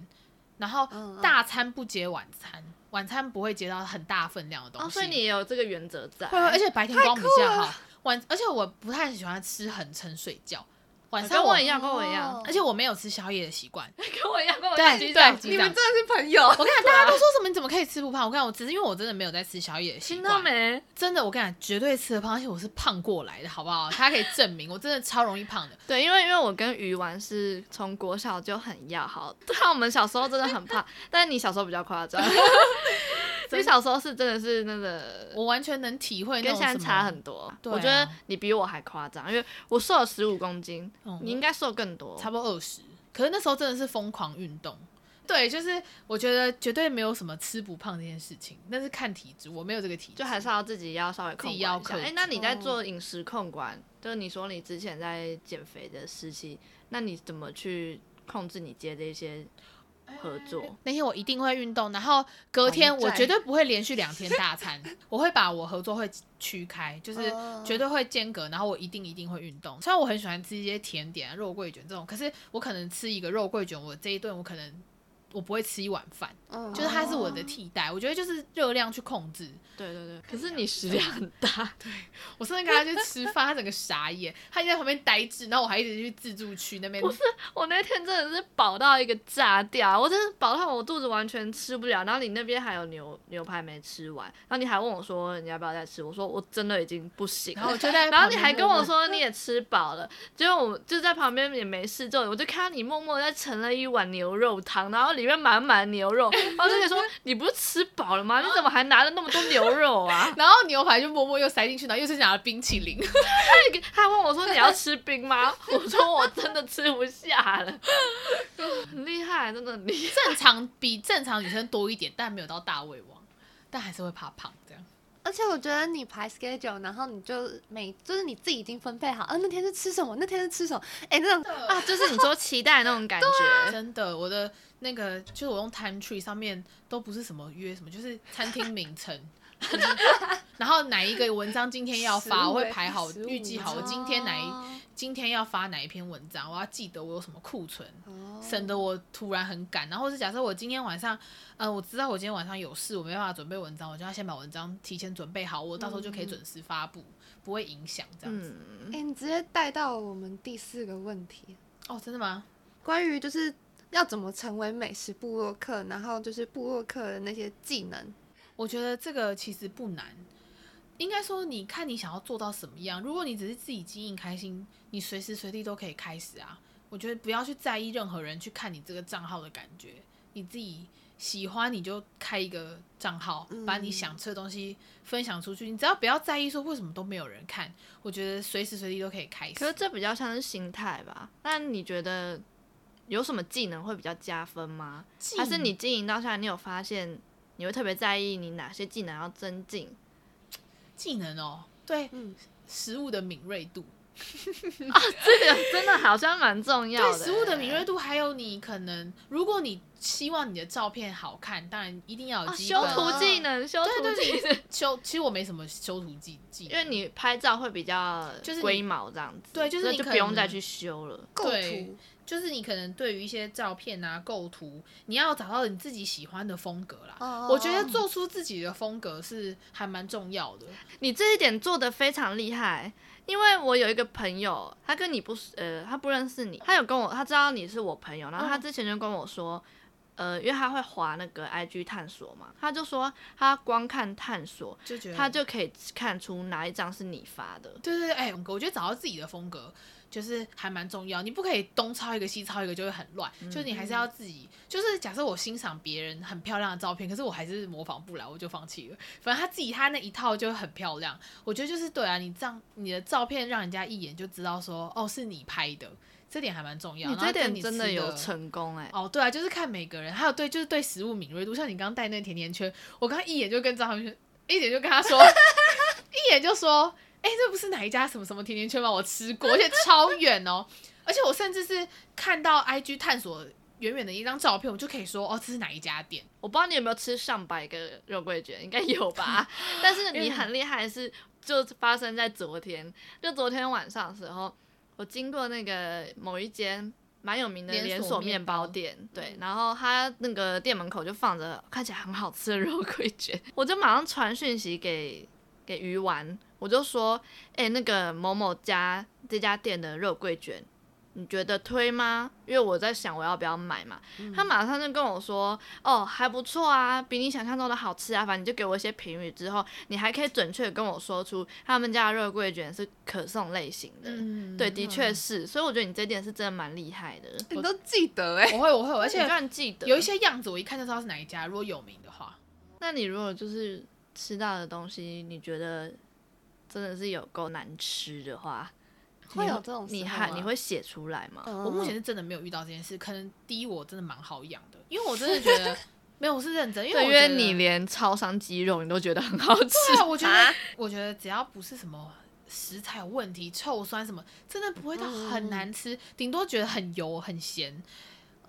然后大餐不接晚餐。晚餐不会接到很大分量的东西，哦，所以你也有这个原则在。会，而且白天光比较好。晚，而且我不太喜欢吃很撑睡觉。晚上我跟我一样，跟我一样，而且我没有吃宵夜的习惯，(laughs) 跟我一样，跟我一样。对对，你们真的是朋友。我跟你讲，大家都说什么？你怎么可以吃不胖？我跟你讲，我只是因为我真的没有在吃宵夜的习惯。听到没？真的，我跟你讲，绝对吃的胖，而且我是胖过来的，好不好？他可以证明，我真的超容易胖的。(laughs) 对，因为因为我跟鱼丸是从国小就很要好，对啊，我们小时候真的很胖，但是你小时候比较夸张。(laughs) 你小时候是真的是那个，我完全能体会，跟现在差很多。对啊，我觉得你比我还夸张，因为我瘦了十五公斤，嗯，你应该瘦更多，差不多二十。可是那时候真的是疯狂运动，对，就是我觉得绝对没有什么吃不胖这件事情，那是看体质，我没有这个体质，就还是要自己要稍微控制一下。哎，那你在做饮食控管，哦，就是你说你之前在减肥的时期，那你怎么去控制你接这些？合作那天我一定会运动，然后隔天我绝对不会连续两天大餐，(laughs) 我会把我合作会区开，就是绝对会间隔，然后我一定一定会运动。虽然我很喜欢吃一些甜点啊、肉桂卷这种，可是我可能吃一个肉桂卷，我这一顿我可能。我不会吃一碗饭，oh. 就是它是我的替代。我觉得就是热量去控制。对对对。可是你食量很大。(laughs) 对。我上次跟他去吃饭，他整个傻眼，他就在旁边呆滞，然后我还一直去自助区那边。不是，我那天真的是饱到一个炸掉，我真的饱到我肚子完全吃不了。然后你那边还有牛牛排没吃完，然后你还问我说你要不要再吃？我说我真的已经不行了。然后我就在，(laughs) 然后你还跟我说你也吃饱了，结果我就在旁边也没事做，我就看到你默默在盛了一碗牛肉汤，然后。里面满满牛肉，(laughs) 然后就说：“你不是吃饱了吗？你怎么还拿了那么多牛肉啊？” (laughs) 然后牛排就默默又塞进去，然后又是拿了冰淇淋。他还问我说：“你要吃冰吗？” (laughs) 我说：“我真的吃不下了。”很厉害，真的很厉害。正常比正常女生多一点，但没有到大胃王，但还是会怕胖这样。而且我觉得你排 schedule，然后你就每就是你自己已经分配好，啊，那天是吃什么，那天是吃什么，哎，那种啊，就是你说期待那种感觉，(laughs) 啊、真的，我的那个就是我用 time tree 上面都不是什么约什么，就是餐厅名称，(laughs) 然后哪一个文章今天要发，我会排好预计好，我今天哪一。今天要发哪一篇文章？我要记得我有什么库存，oh. 省得我突然很赶。然后是假设我今天晚上，呃，我知道我今天晚上有事，我没办法准备文章，我就要先把文章提前准备好，我到时候就可以准时发布。嗯、不会影响这样子。哎、嗯欸，你直接带到我们第四个问题哦，真的吗？关于就是要怎么成为美食部落客，然后就是部落客的那些技能，我觉得这个其实不难。应该说，你看你想要做到什么样。如果你只是自己经营开心，你随时随地都可以开始啊。我觉得不要去在意任何人去看你这个账号的感觉，你自己喜欢你就开一个账号，把你想吃的东西分享出去。嗯、你只要不要在意说为什么都没有人看，我觉得随时随地都可以开始。可是这比较像是心态吧？那你觉得有什么技能会比较加分吗？还是你经营到现在，你有发现你会特别在意你哪些技能要增进？技能哦，对，嗯，食物的敏锐度 (laughs) 啊，这个真的好像蛮重要的。对，食物的敏锐度，还有你可能，如果你希望你的照片好看，当然一定要有修图技能。修图技能，修，其实我没什么修图技技，因为你拍照会比较就是龟毛这样子，对，就是你就不用再去修了。构图。就是你可能对于一些照片啊构图，你要找到你自己喜欢的风格啦。Oh. 我觉得做出自己的风格是还蛮重要的。你这一点做的非常厉害，因为我有一个朋友，他跟你不呃，他不认识你，他有跟我，他知道你是我朋友，然后他之前就跟我说，oh. 呃，因为他会划那个 IG 探索嘛，他就说他光看探索，就觉得他就可以看出哪一张是你发的。对对对，哎、欸，我觉得找到自己的风格。就是还蛮重要，你不可以东抄一个西抄一个，就会很乱。嗯、就是你还是要自己，就是假设我欣赏别人很漂亮的照片，可是我还是模仿不来，我就放弃了。反正他自己他那一套就很漂亮，我觉得就是对啊，你这样你的照片让人家一眼就知道说哦是你拍的，这点还蛮重要。你这点真的有成功哎、欸。哦，对啊，就是看每个人，还有对就是对食物敏锐度，像你刚刚带那甜甜圈，我刚刚一眼就跟张航轩一眼就跟他说，(laughs) 一眼就说。哎、欸，这不是哪一家什么什么甜甜圈吗？我吃过，而且超远哦。(laughs) 而且我甚至是看到 IG 探索远远的一张照片，我就可以说哦，这是哪一家店。我不知道你有没有吃上百个肉桂卷，应该有吧？(laughs) 但是你很厉害，是就发生在昨天，就昨天晚上的时候，我经过那个某一间蛮有名的连锁面包店，对，然后他那个店门口就放着看起来很好吃的肉桂卷，我就马上传讯息给给鱼丸。我就说，哎、欸，那个某某家这家店的肉桂卷，你觉得推吗？因为我在想我要不要买嘛。嗯、他马上就跟我说，哦，还不错啊，比你想象中的好吃啊。反正你就给我一些评语之后，你还可以准确的跟我说出他们家的肉桂卷是可颂类型的。嗯、对，的确是。所以我觉得你这点是真的蛮厉害的。你都记得哎、欸？我会，我会，而且居然记得有一些样子，我一看就知道是哪一家。如果有名的话，那你如果就是吃到的东西，你觉得？真的是有够难吃的话，会有这种你还你会写出来吗？我目前是真的没有遇到这件事。可能第一我真的蛮好养的，因为我真的觉得 (laughs) 没有，我是认真，因为我觉得因为你连超商鸡肉你都觉得很好吃。对啊，我觉得、啊、我觉得只要不是什么食材有问题、臭酸什么，真的不会到很难吃，顶、嗯、多觉得很油很咸。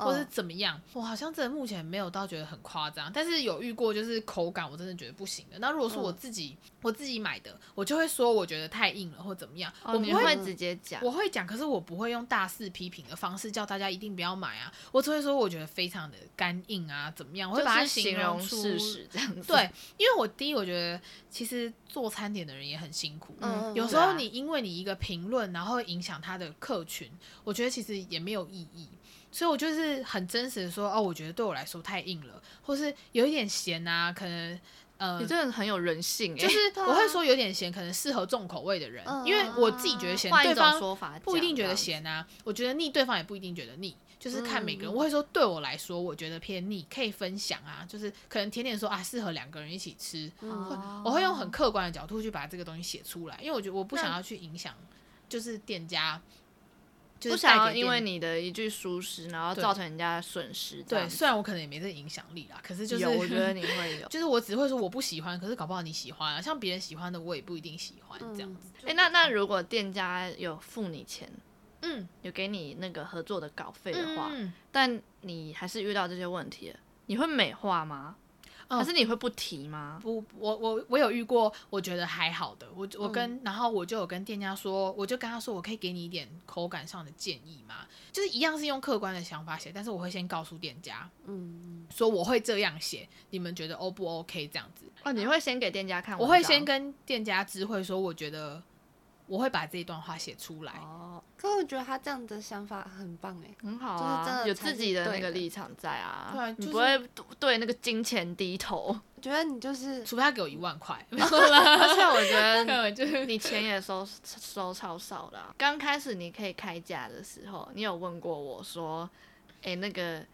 或是怎么样，我好像真的目前没有到觉得很夸张，但是有遇过就是口感我真的觉得不行的。那如果是我自己、嗯、我自己买的，我就会说我觉得太硬了或怎么样，哦、我不会，会直接讲，我会讲，可是我不会用大肆批评的方式叫大家一定不要买啊，我只会说我觉得非常的干硬啊怎么样，我会把它形容出事实这样子。对，因为我第一我觉得其实做餐点的人也很辛苦，嗯，有时候你因为你一个评论然后会影响他的客群，我觉得其实也没有意义。所以，我就是很真实的说，哦，我觉得对我来说太硬了，或是有一点咸啊，可能，呃，你真的很有人性，就是 (laughs) 我会说有点咸，可能适合重口味的人，因为我自己觉得咸，对方不一定觉得咸啊，我觉得腻，对方也不一定觉得腻，就是看每个人。我会说，对我来说，我觉得偏腻，可以分享啊，就是可能甜点说啊，适合两个人一起吃，我会用很客观的角度去把这个东西写出来，因为我觉得我不想要去影响，就是店家。不想要因为你的一句疏失，然后造成人家损失。对，虽然我可能也没这影响力啦，可是就是有，我觉得你会 (laughs) 有。就是我只会说我不喜欢，可是搞不好你喜欢啊。像别人喜欢的，我也不一定喜欢这样子。哎、嗯欸，那那如果店家有付你钱，嗯，有给你那个合作的稿费的话，嗯、但你还是遇到这些问题，你会美化吗？可是你会不提吗？嗯、不，我我我有遇过，我觉得还好的。我我跟、嗯、然后我就有跟店家说，我就跟他说，我可以给你一点口感上的建议吗？就是一样是用客观的想法写，但是我会先告诉店家，嗯，说我会这样写，你们觉得 O 不 OK 这样子？哦，你会先给店家看？我会先跟店家知会说，我觉得我会把这一段话写出来。哦，可我觉得他这样的想法很棒哎，很好啊，就是真的有自己的那个立场在啊，对，你不会对那个金钱低头。我觉得你就是，(laughs) 除非他给我一万块，(laughs) 而且我觉得 (laughs) 你钱也收收超少的啊。刚开始你可以开价的时候，你有问过我说，哎，那个。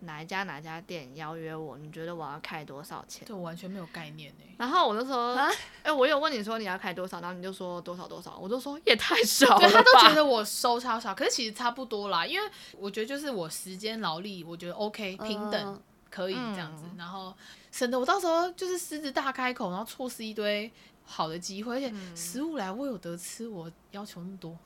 哪一家哪家店邀约我？你觉得我要开多少钱？这，我完全没有概念呢。然后我就说，哎、啊欸，我有问你说你要开多少，然后你就说多少多少，我就说也太少了。对，他都觉得我收超少，可是其实差不多啦，因为我觉得就是我时间劳力，我觉得 OK 平等可以这样子，嗯、然后省得我到时候就是狮子大开口，然后错失一堆好的机会，而且食物来我有得吃，我要求那么多。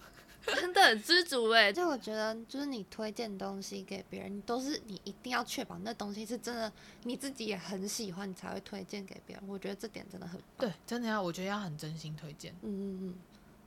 (laughs) 真的很知足哎，就我觉得，就是你推荐东西给别人，都是你一定要确保那东西是真的，你自己也很喜欢，你才会推荐给别人。我觉得这点真的很棒。对，真的要，我觉得要很真心推荐。嗯嗯嗯。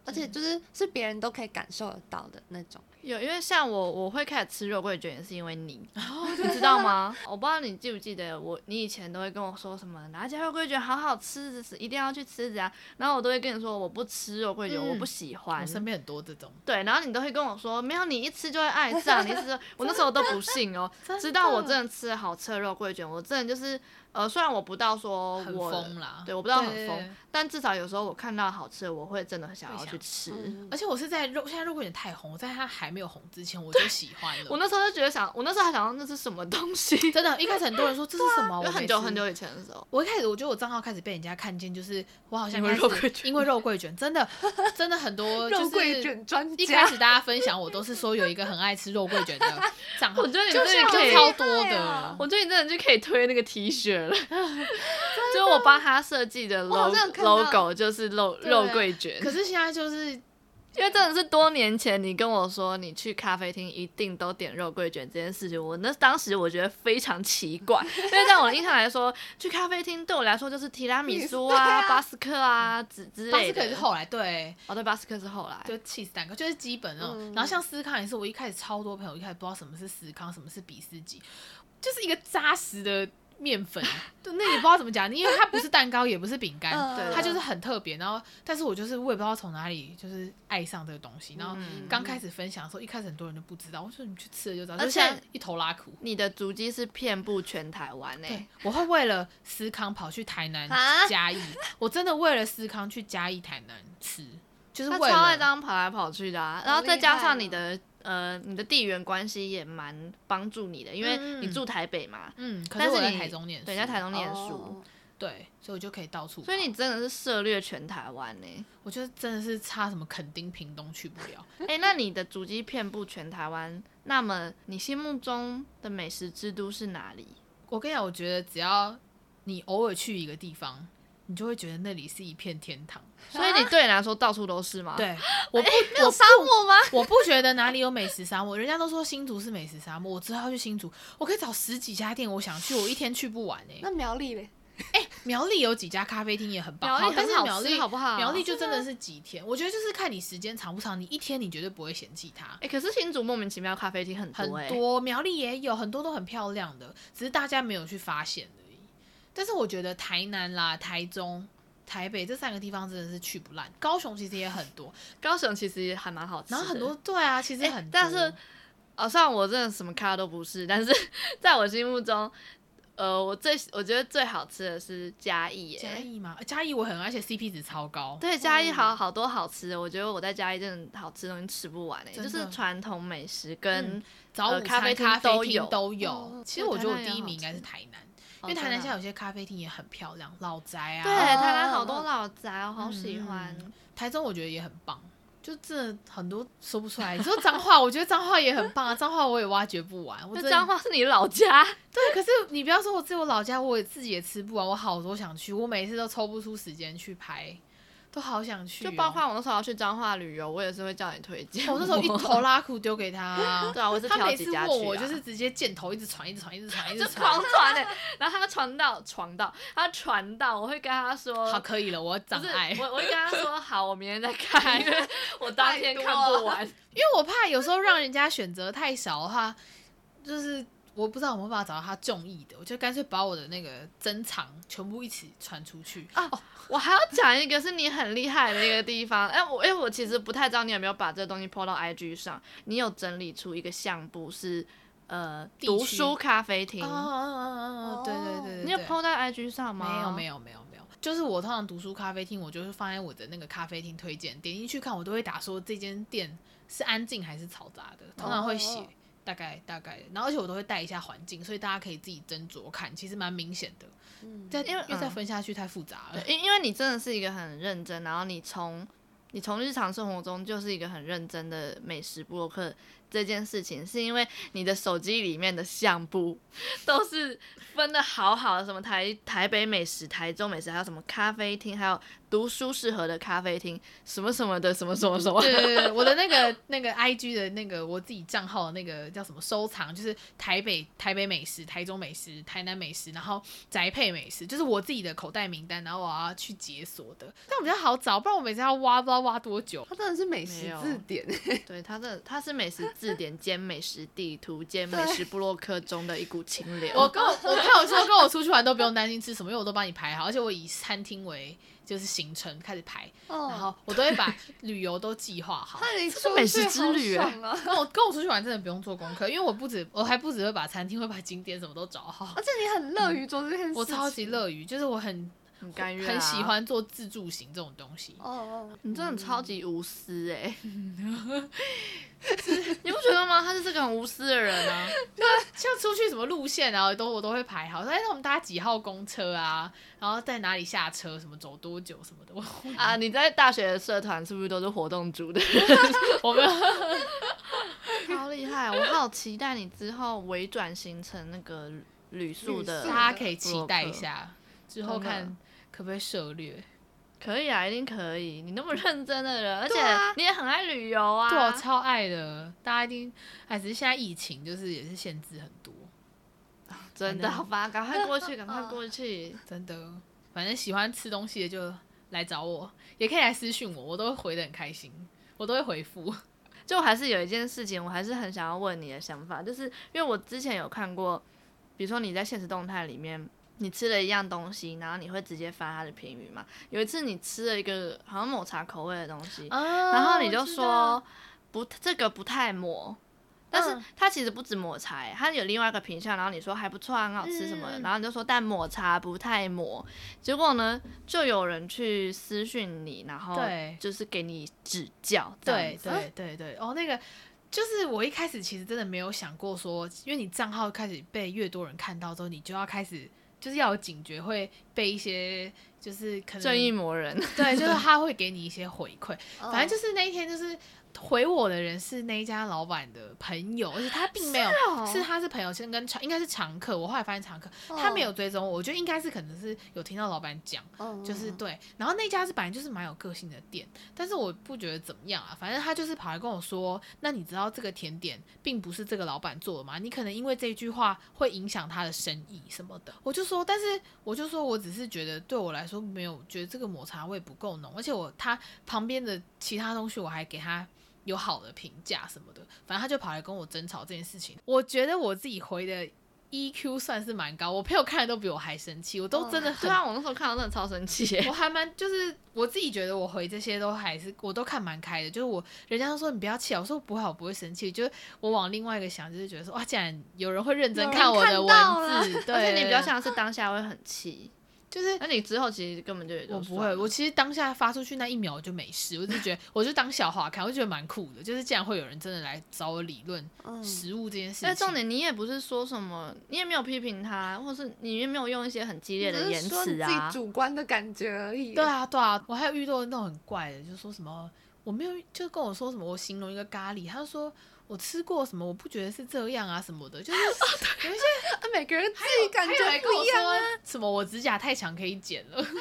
而且就是是别人都可以感受得到的那种。有，因为像我，我会开始吃肉桂卷，也是因为你，(laughs) (laughs) 你知道吗？我不知道你记不记得我，你以前都会跟我说什么哪家肉桂卷好好吃，一定要去吃这样。然后我都会跟你说我不吃肉桂卷，嗯、我不喜欢。我身边很多这种。对，然后你都会跟我说没有，你一吃就会爱上。你是 (laughs) 我那时候都不信哦，直到我真的吃了好吃的肉桂卷，我真的就是。呃，虽然我不到说我很疯啦，对，我不知道很疯，但至少有时候我看到好吃的，我会真的很想要去吃。而且我是在肉，现在肉桂卷太红，在它还没有红之前我就喜欢了。(laughs) 我那时候就觉得想，我那时候还想到那是什么东西？真的，一开始很多人说这是什么？我很久很久以前的时候，我一开始我觉得我账号开始被人家看见，就是我好像因为肉桂卷，因为肉桂卷真的 (laughs) 真的很多肉桂卷专家。一开始大家分享我都是说有一个很爱吃肉桂卷的账号，我觉得你真的可以超多的，我觉得你真的就可以推那个 T 恤了。(laughs) 就我帮他设计的 logo 就是肉肉桂卷，可是现在就是因为真的是多年前你跟我说你去咖啡厅一定都点肉桂卷这件事情，我那当时我觉得非常奇怪，(laughs) 因为在我的印象来说，去咖啡厅对我来说就是提拉米苏 (laughs) 啊、巴斯克啊之之类的。巴斯克是后来对，哦对，巴斯克是后来，就 cheese 蛋糕就是基本哦。然后像司康也是，我一开始超多朋友一开始不知道什么是司康，什么是比斯吉，就是一个扎实的。面粉，(laughs) 对，那也不知道怎么讲，因为它不是蛋糕，也不是饼干，它就是很特别。然后，但是我就是我也不知道从哪里就是爱上这个东西。然后刚开始分享的时候，一开始很多人都不知道，我说你去吃了就知道。而且一头拉苦，你的足迹是遍布全台湾呢。我会为了思康跑去台南嘉义，我真的为了思康去嘉义台南吃，就是为了超爱这样跑来跑去的啊。然后再加上你的。呃，你的地缘关系也蛮帮助你的，因为你住台北嘛，嗯，可是我在台中念书，对，在台中念书，哦、对，所以我就可以到处。所以你真的是涉略全台湾呢？我觉得真的是差什么垦丁、屏东去不了。哎、欸，那你的足迹遍布全台湾，那么你心目中的美食之都是哪里？我跟你讲，我觉得只要你偶尔去一个地方。你就会觉得那里是一片天堂，所以你对你来说到处都是吗？对，(laughs) 我不、欸、没有沙漠吗？(laughs) 我不觉得哪里有美食沙漠，人家都说新竹是美食沙漠，我只好去新竹，我可以找十几家店，我想去，我一天去不完哎、欸。那苗栗嘞？哎、欸，苗栗有几家咖啡厅也很棒，(laughs) 苗栗很好，但是苗栗好不好？苗栗就真的是几天，我觉得就是看你时间长不长，你一天你绝对不会嫌弃它。哎、欸，可是新竹莫名其妙咖啡厅很多、欸，很多苗栗也有很多都很漂亮的，只是大家没有去发现。但是我觉得台南啦、台中。台北这三个地方真的是去不烂，高雄其实也很多，(laughs) 高雄其实也还蛮好吃，然后很多对啊，其实很但是，哦，虽然我真的什么咖都不是，但是 (laughs) 在我心目中，呃，我最我觉得最好吃的是嘉义耶，嘉义吗？嘉义我很爱，而且 CP 值超高，对，嘉义好好多好吃的，我觉得我在嘉义真的好吃的东西吃不完诶，就是传统美食跟、嗯、早午餐、呃、咖啡厅都有都有，哦、其实我觉得我第一名应该是台南。因为台南现在有些咖啡厅也很漂亮，老宅啊。对，台南好多老宅，我好喜欢。嗯、台中我觉得也很棒，就这很多说不出来。你说脏话，我觉得脏话也很棒啊，脏话我也挖掘不完。我脏话是你老家？(laughs) 对，可是你不要说我只有老家，我自己也吃不完，我好多想去，我每次都抽不出时间去拍。都好想去，哦，就包括我那时候要去彰化旅游，我也是会叫你推荐。我那时候一头拉苦丢给他，啊，(laughs) 对啊，我是挑几家去，啊，他每次问我就是直接箭头一直传，一直传，一直传，(laughs) 一直传，狂传的。然后他传到传到，他传到，我会跟他说，好，可以了，我长爱。我我会跟他说，好，我明天再 (laughs) 看，因为我当天看不完，因为我怕有时候让人家选择太少的话，就是。我不知道有没有办法找到他中意的，我就干脆把我的那个珍藏全部一起传出去啊。哦，我还要讲一个是你很厉害的一个地方，哎，我哎，我其实不太知道你有没有把这个东西 po 到 IG 上，你有整理出一个相簿是呃读书咖啡厅。哦哦哦哦，对对对对，你有 po 在 IG 上吗？没有没有没有没有，就是我通常读书咖啡厅，我就是放在我的那个咖啡厅推荐，点进去看，我都会打说这间店是安静还是嘈杂的，通常会写。大概大概，然后而且我都会带一下环境，所以大家可以自己斟酌看，其实蛮明显的。嗯，再因为因为再分下去太复杂了。因因为你真的是一个很认真，然后你从你从日常生活中就是一个很认真的美食部落客。这件事情是因为你的手机里面的相簿都是分的好好的，什么台台北美食、台中美食，还有什么咖啡厅，还有读书适合的咖啡厅，什么什么的，什么什么什么。对对对，我的那个 (laughs) 那个 IG 的那个我自己账号的那个叫什么收藏，就是台北台北美食、台中美食、台南美食，然后宅配美食，就是我自己的口袋名单，然后我要去解锁的，这样比较好找，不然我每次要挖不知道挖多久。它真的是美食字典，对，它的它是美食。字典兼美食地图兼美食部落客中的一股清流。我跟我 (laughs) 我朋友说，跟我出去玩都不用担心吃什么，因为我都帮你排好，而且我以餐厅为就是行程开始排，哦、然后我都会把旅游都计划好。(laughs) 这是美食之旅哎、欸！跟我跟我出去玩真的不用做功课，因为我不止我还不止会把餐厅会把景点什么都找好，而且你很乐于做这件事、嗯。我超级乐于，就是我很。很甘愿、啊，很喜欢做自助型这种东西。哦哦，你真的超级无私哎、欸！(laughs) (laughs) 你不觉得吗？他是这个很无私的人啊。对，像出去什么路线啊，都我都会排好。说哎，那我们搭几号公车啊？然后在哪里下车？什么走多久什么的？啊，你在大学的社团是不是都是活动组的？(laughs) 我们好厉害！我好期待你之后微转型成那个旅宿的，大家可以期待一下，之后看。可不可以涉略？可以啊，一定可以。你那么认真的人，(laughs) 而且你也很爱旅游啊。对，我超爱的。大家一定，哎，只是现在疫情就是也是限制很多。(laughs) 真的，好吧，赶快过去，赶快过去。(laughs) 真的，反正喜欢吃东西的就来找我，也可以来私讯我，我都会回的很开心，我都会回复。就还是有一件事情，我还是很想要问你的想法，就是因为我之前有看过，比如说你在现实动态里面。你吃了一样东西，然后你会直接发他的评语嘛？有一次你吃了一个好像抹茶口味的东西，哦、然后你就说不，这个不太抹。但是它其实不止抹茶，它有另外一个品相，然后你说还不错，很好吃什么的，嗯、然后你就说但抹茶不太抹。结果呢，就有人去私讯你，然后就是给你指教。对对对对，哦，那个就是我一开始其实真的没有想过说，因为你账号开始被越多人看到之后，你就要开始。就是要有警觉，会被一些就是可能正义魔人，对，就是 (laughs) 他会给你一些回馈。反正就是那一天就是。回我的人是那一家老板的朋友，而且他并没有，是，哦、是他是朋友，先跟常应该是常客。我后来发现常客，哦、他没有追踪我，我觉得应该是可能是有听到老板讲，哦、就是对。然后那家是本来就是蛮有个性的店，但是我不觉得怎么样啊，反正他就是跑来跟我说，那你知道这个甜点并不是这个老板做的吗？你可能因为这句话会影响他的生意什么的。我就说，但是我就说我只是觉得对我来说没有觉得这个抹茶味不够浓，而且我他旁边的其他东西我还给他。有好的评价什么的，反正他就跑来跟我争吵这件事情。我觉得我自己回的 EQ 算是蛮高，我朋友看的都比我还生气，我都真的很。对啊，我那时候看到真的超生气。我还蛮就是我自己觉得我回这些都还是我都看蛮开的，就是我人家都说你不要气，我说不会，我不会生气。就是我往另外一个想，就是觉得说哇，竟然有人会认真看我的文字，对，(laughs) 而且你比较像是当下会很气。就是，那你之后其实根本就也我不会，我其实当下发出去那一秒我就没事，我就觉得我就当笑话看，我就觉得蛮酷的。就是竟然会有人真的来找我理论食物这件事情。但重点你也不是说什么，你也没有批评他，或是你也没有用一些很激烈的言辞啊，自己主观的感觉而已。对啊，对啊，我还有遇到那种很怪的，就是说什么我没有，就跟我说什么我形容一个咖喱，他就说。我吃过什么？我不觉得是这样啊，什么的，就是 (laughs) 有一些 (laughs) 啊每个人自己感觉不一样啊。什么我指甲太长可以剪了，(laughs) 超就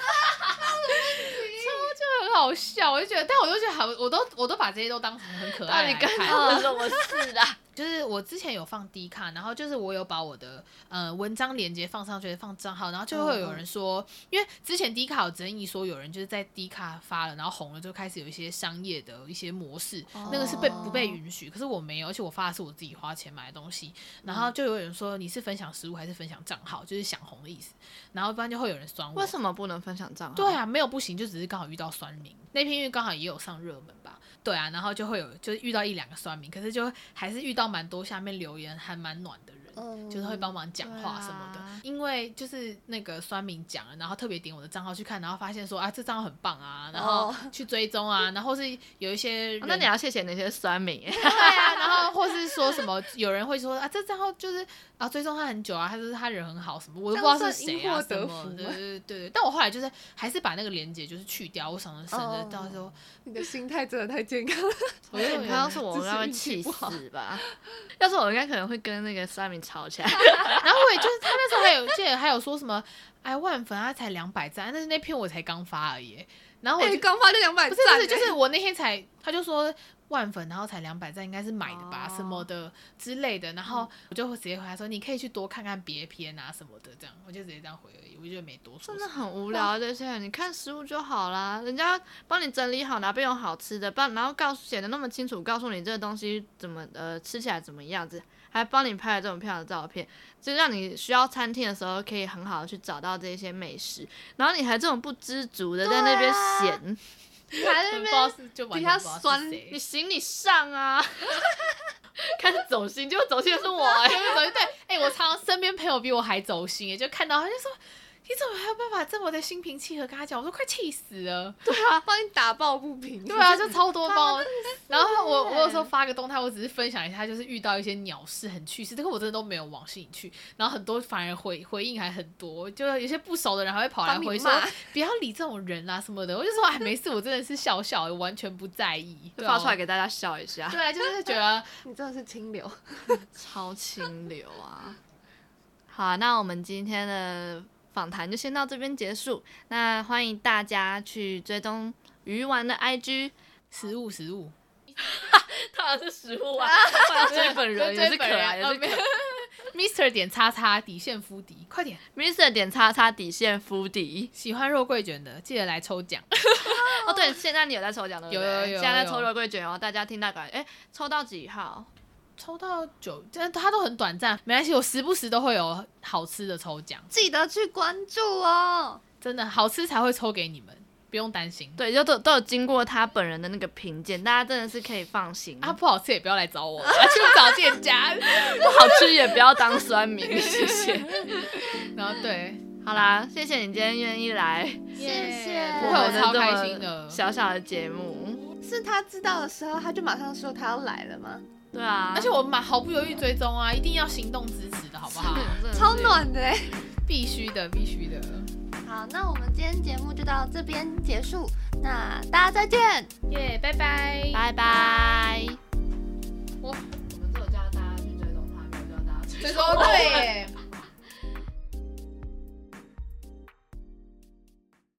很好笑。我就觉得，但我就觉得好，我都我都把这些都当成很可爱。你刚刚说什么事啊？就是我之前有放 D 卡，然后就是我有把我的呃文章链接放上去，放账号，然后就会有人说，嗯、因为之前 D 卡有争议，说有人就是在 D 卡发了，然后红了，就开始有一些商业的一些模式，哦、那个是被不被允许，可是我没有，而且我发的是我自己花钱买的东西，然后就有人说你是分享实物还是分享账号，就是想红的意思，然后不然就会有人酸我，为什么不能分享账号？对啊，没有不行，就只是刚好遇到酸民，那篇因为刚好也有上热门吧。对啊，然后就会有，就是遇到一两个酸民，可是就还是遇到蛮多下面留言还蛮暖的人。嗯、就是会帮忙讲话什么的，啊、因为就是那个酸民讲了，然后特别点我的账号去看，然后发现说啊，这账号很棒啊，然后去追踪啊，然后是有一些、哦，那你要谢谢那些酸民，对啊，然后或是说什么有人会说啊，这账号就是啊追踪他很久啊，他就是他人很好什么，我都不知道是谁啊什么的，对对对，但我后来就是还是把那个链接就是去掉，我想着省得到时候你的心态真的太健康了，我觉得你要是我，应该会气死吧，要是我应该可能会跟那个酸民。吵起来，(laughs) 然后我也就是他那时候还有记得还有说什么，哎万粉他才两百赞，但是那篇我才刚发而已，然后我就刚发就两百赞，不是不是，就是我那天才他就说。万粉，然后才两百赞，应该是买的吧，哦、什么的之类的。然后我就直接回他说：“你可以去多看看别篇啊什么的。”这样，我就直接这样回而已，我觉得没多说。真的很无聊这些，你看食物就好啦，人家帮你整理好哪边有好吃的，帮然后告诉写的那么清楚，告诉你这个东西怎么呃吃起来怎么样子，还帮你拍了这种漂亮的照片，就让你需要餐厅的时候可以很好的去找到这些美食。然后你还这种不知足的在那边闲。你还在那边比较酸，你行你上啊！(laughs) 开始走心，结果走心的是我哎、(laughs) 欸，对对，哎、欸，我常常身边朋友比我还走心哎，就看到他就说。你怎么还有办法这么的心平气和跟他讲？我都快气死了。对啊，帮你打抱不平。对啊，就超多包。(laughs) 然后我我有时候发个动态，我只是分享一下，就是遇到一些鸟事很趣事，这个我真的都没有往心里去。然后很多反而回回应还很多，就有些不熟的人还会跑来回说 (laughs) 不要理这种人啊什么的。我就说哎没事，我真的是笑笑，我完全不在意，(laughs) 发出来给大家笑一下。对啊，就是觉得你真的是清流，超清流啊。好啊，那我们今天的。访谈就先到这边结束。那欢迎大家去追踪鱼丸的 IG，食物食物，(laughs) 当然是食物啊！(laughs) 追本人 (laughs) 也是可爱的，Mr 点叉叉底线敷底，快点，Mr 点叉叉底线敷底。喜欢肉桂卷的记得来抽奖哦。对，现在你有在抽奖的，有有有，现在在抽肉桂卷哦。大家听到感觉，哎，抽到几号？抽到九，但它都很短暂，没关系，我时不时都会有好吃的抽奖，记得去关注哦。真的好吃才会抽给你们，不用担心。对，就都都有经过他本人的那个评鉴，大家真的是可以放心。啊，不好吃也不要来找我，去找店家。不好吃也不要当酸民，(laughs) 谢谢。然后对，好啦，谢谢你今天愿意来，谢谢，不会，我超开心的。小小的节目，是他知道的时候，他就马上说他要来了吗？对啊。而且我们买毫不犹豫追踪啊一定要行动支持的好不好？超暖的。必须的必须的。好那我们今天节目就到这边结束那大家再见。耶拜拜。拜拜。我我们只有叫大家去追踪他没有叫大家去追踪对。(laughs)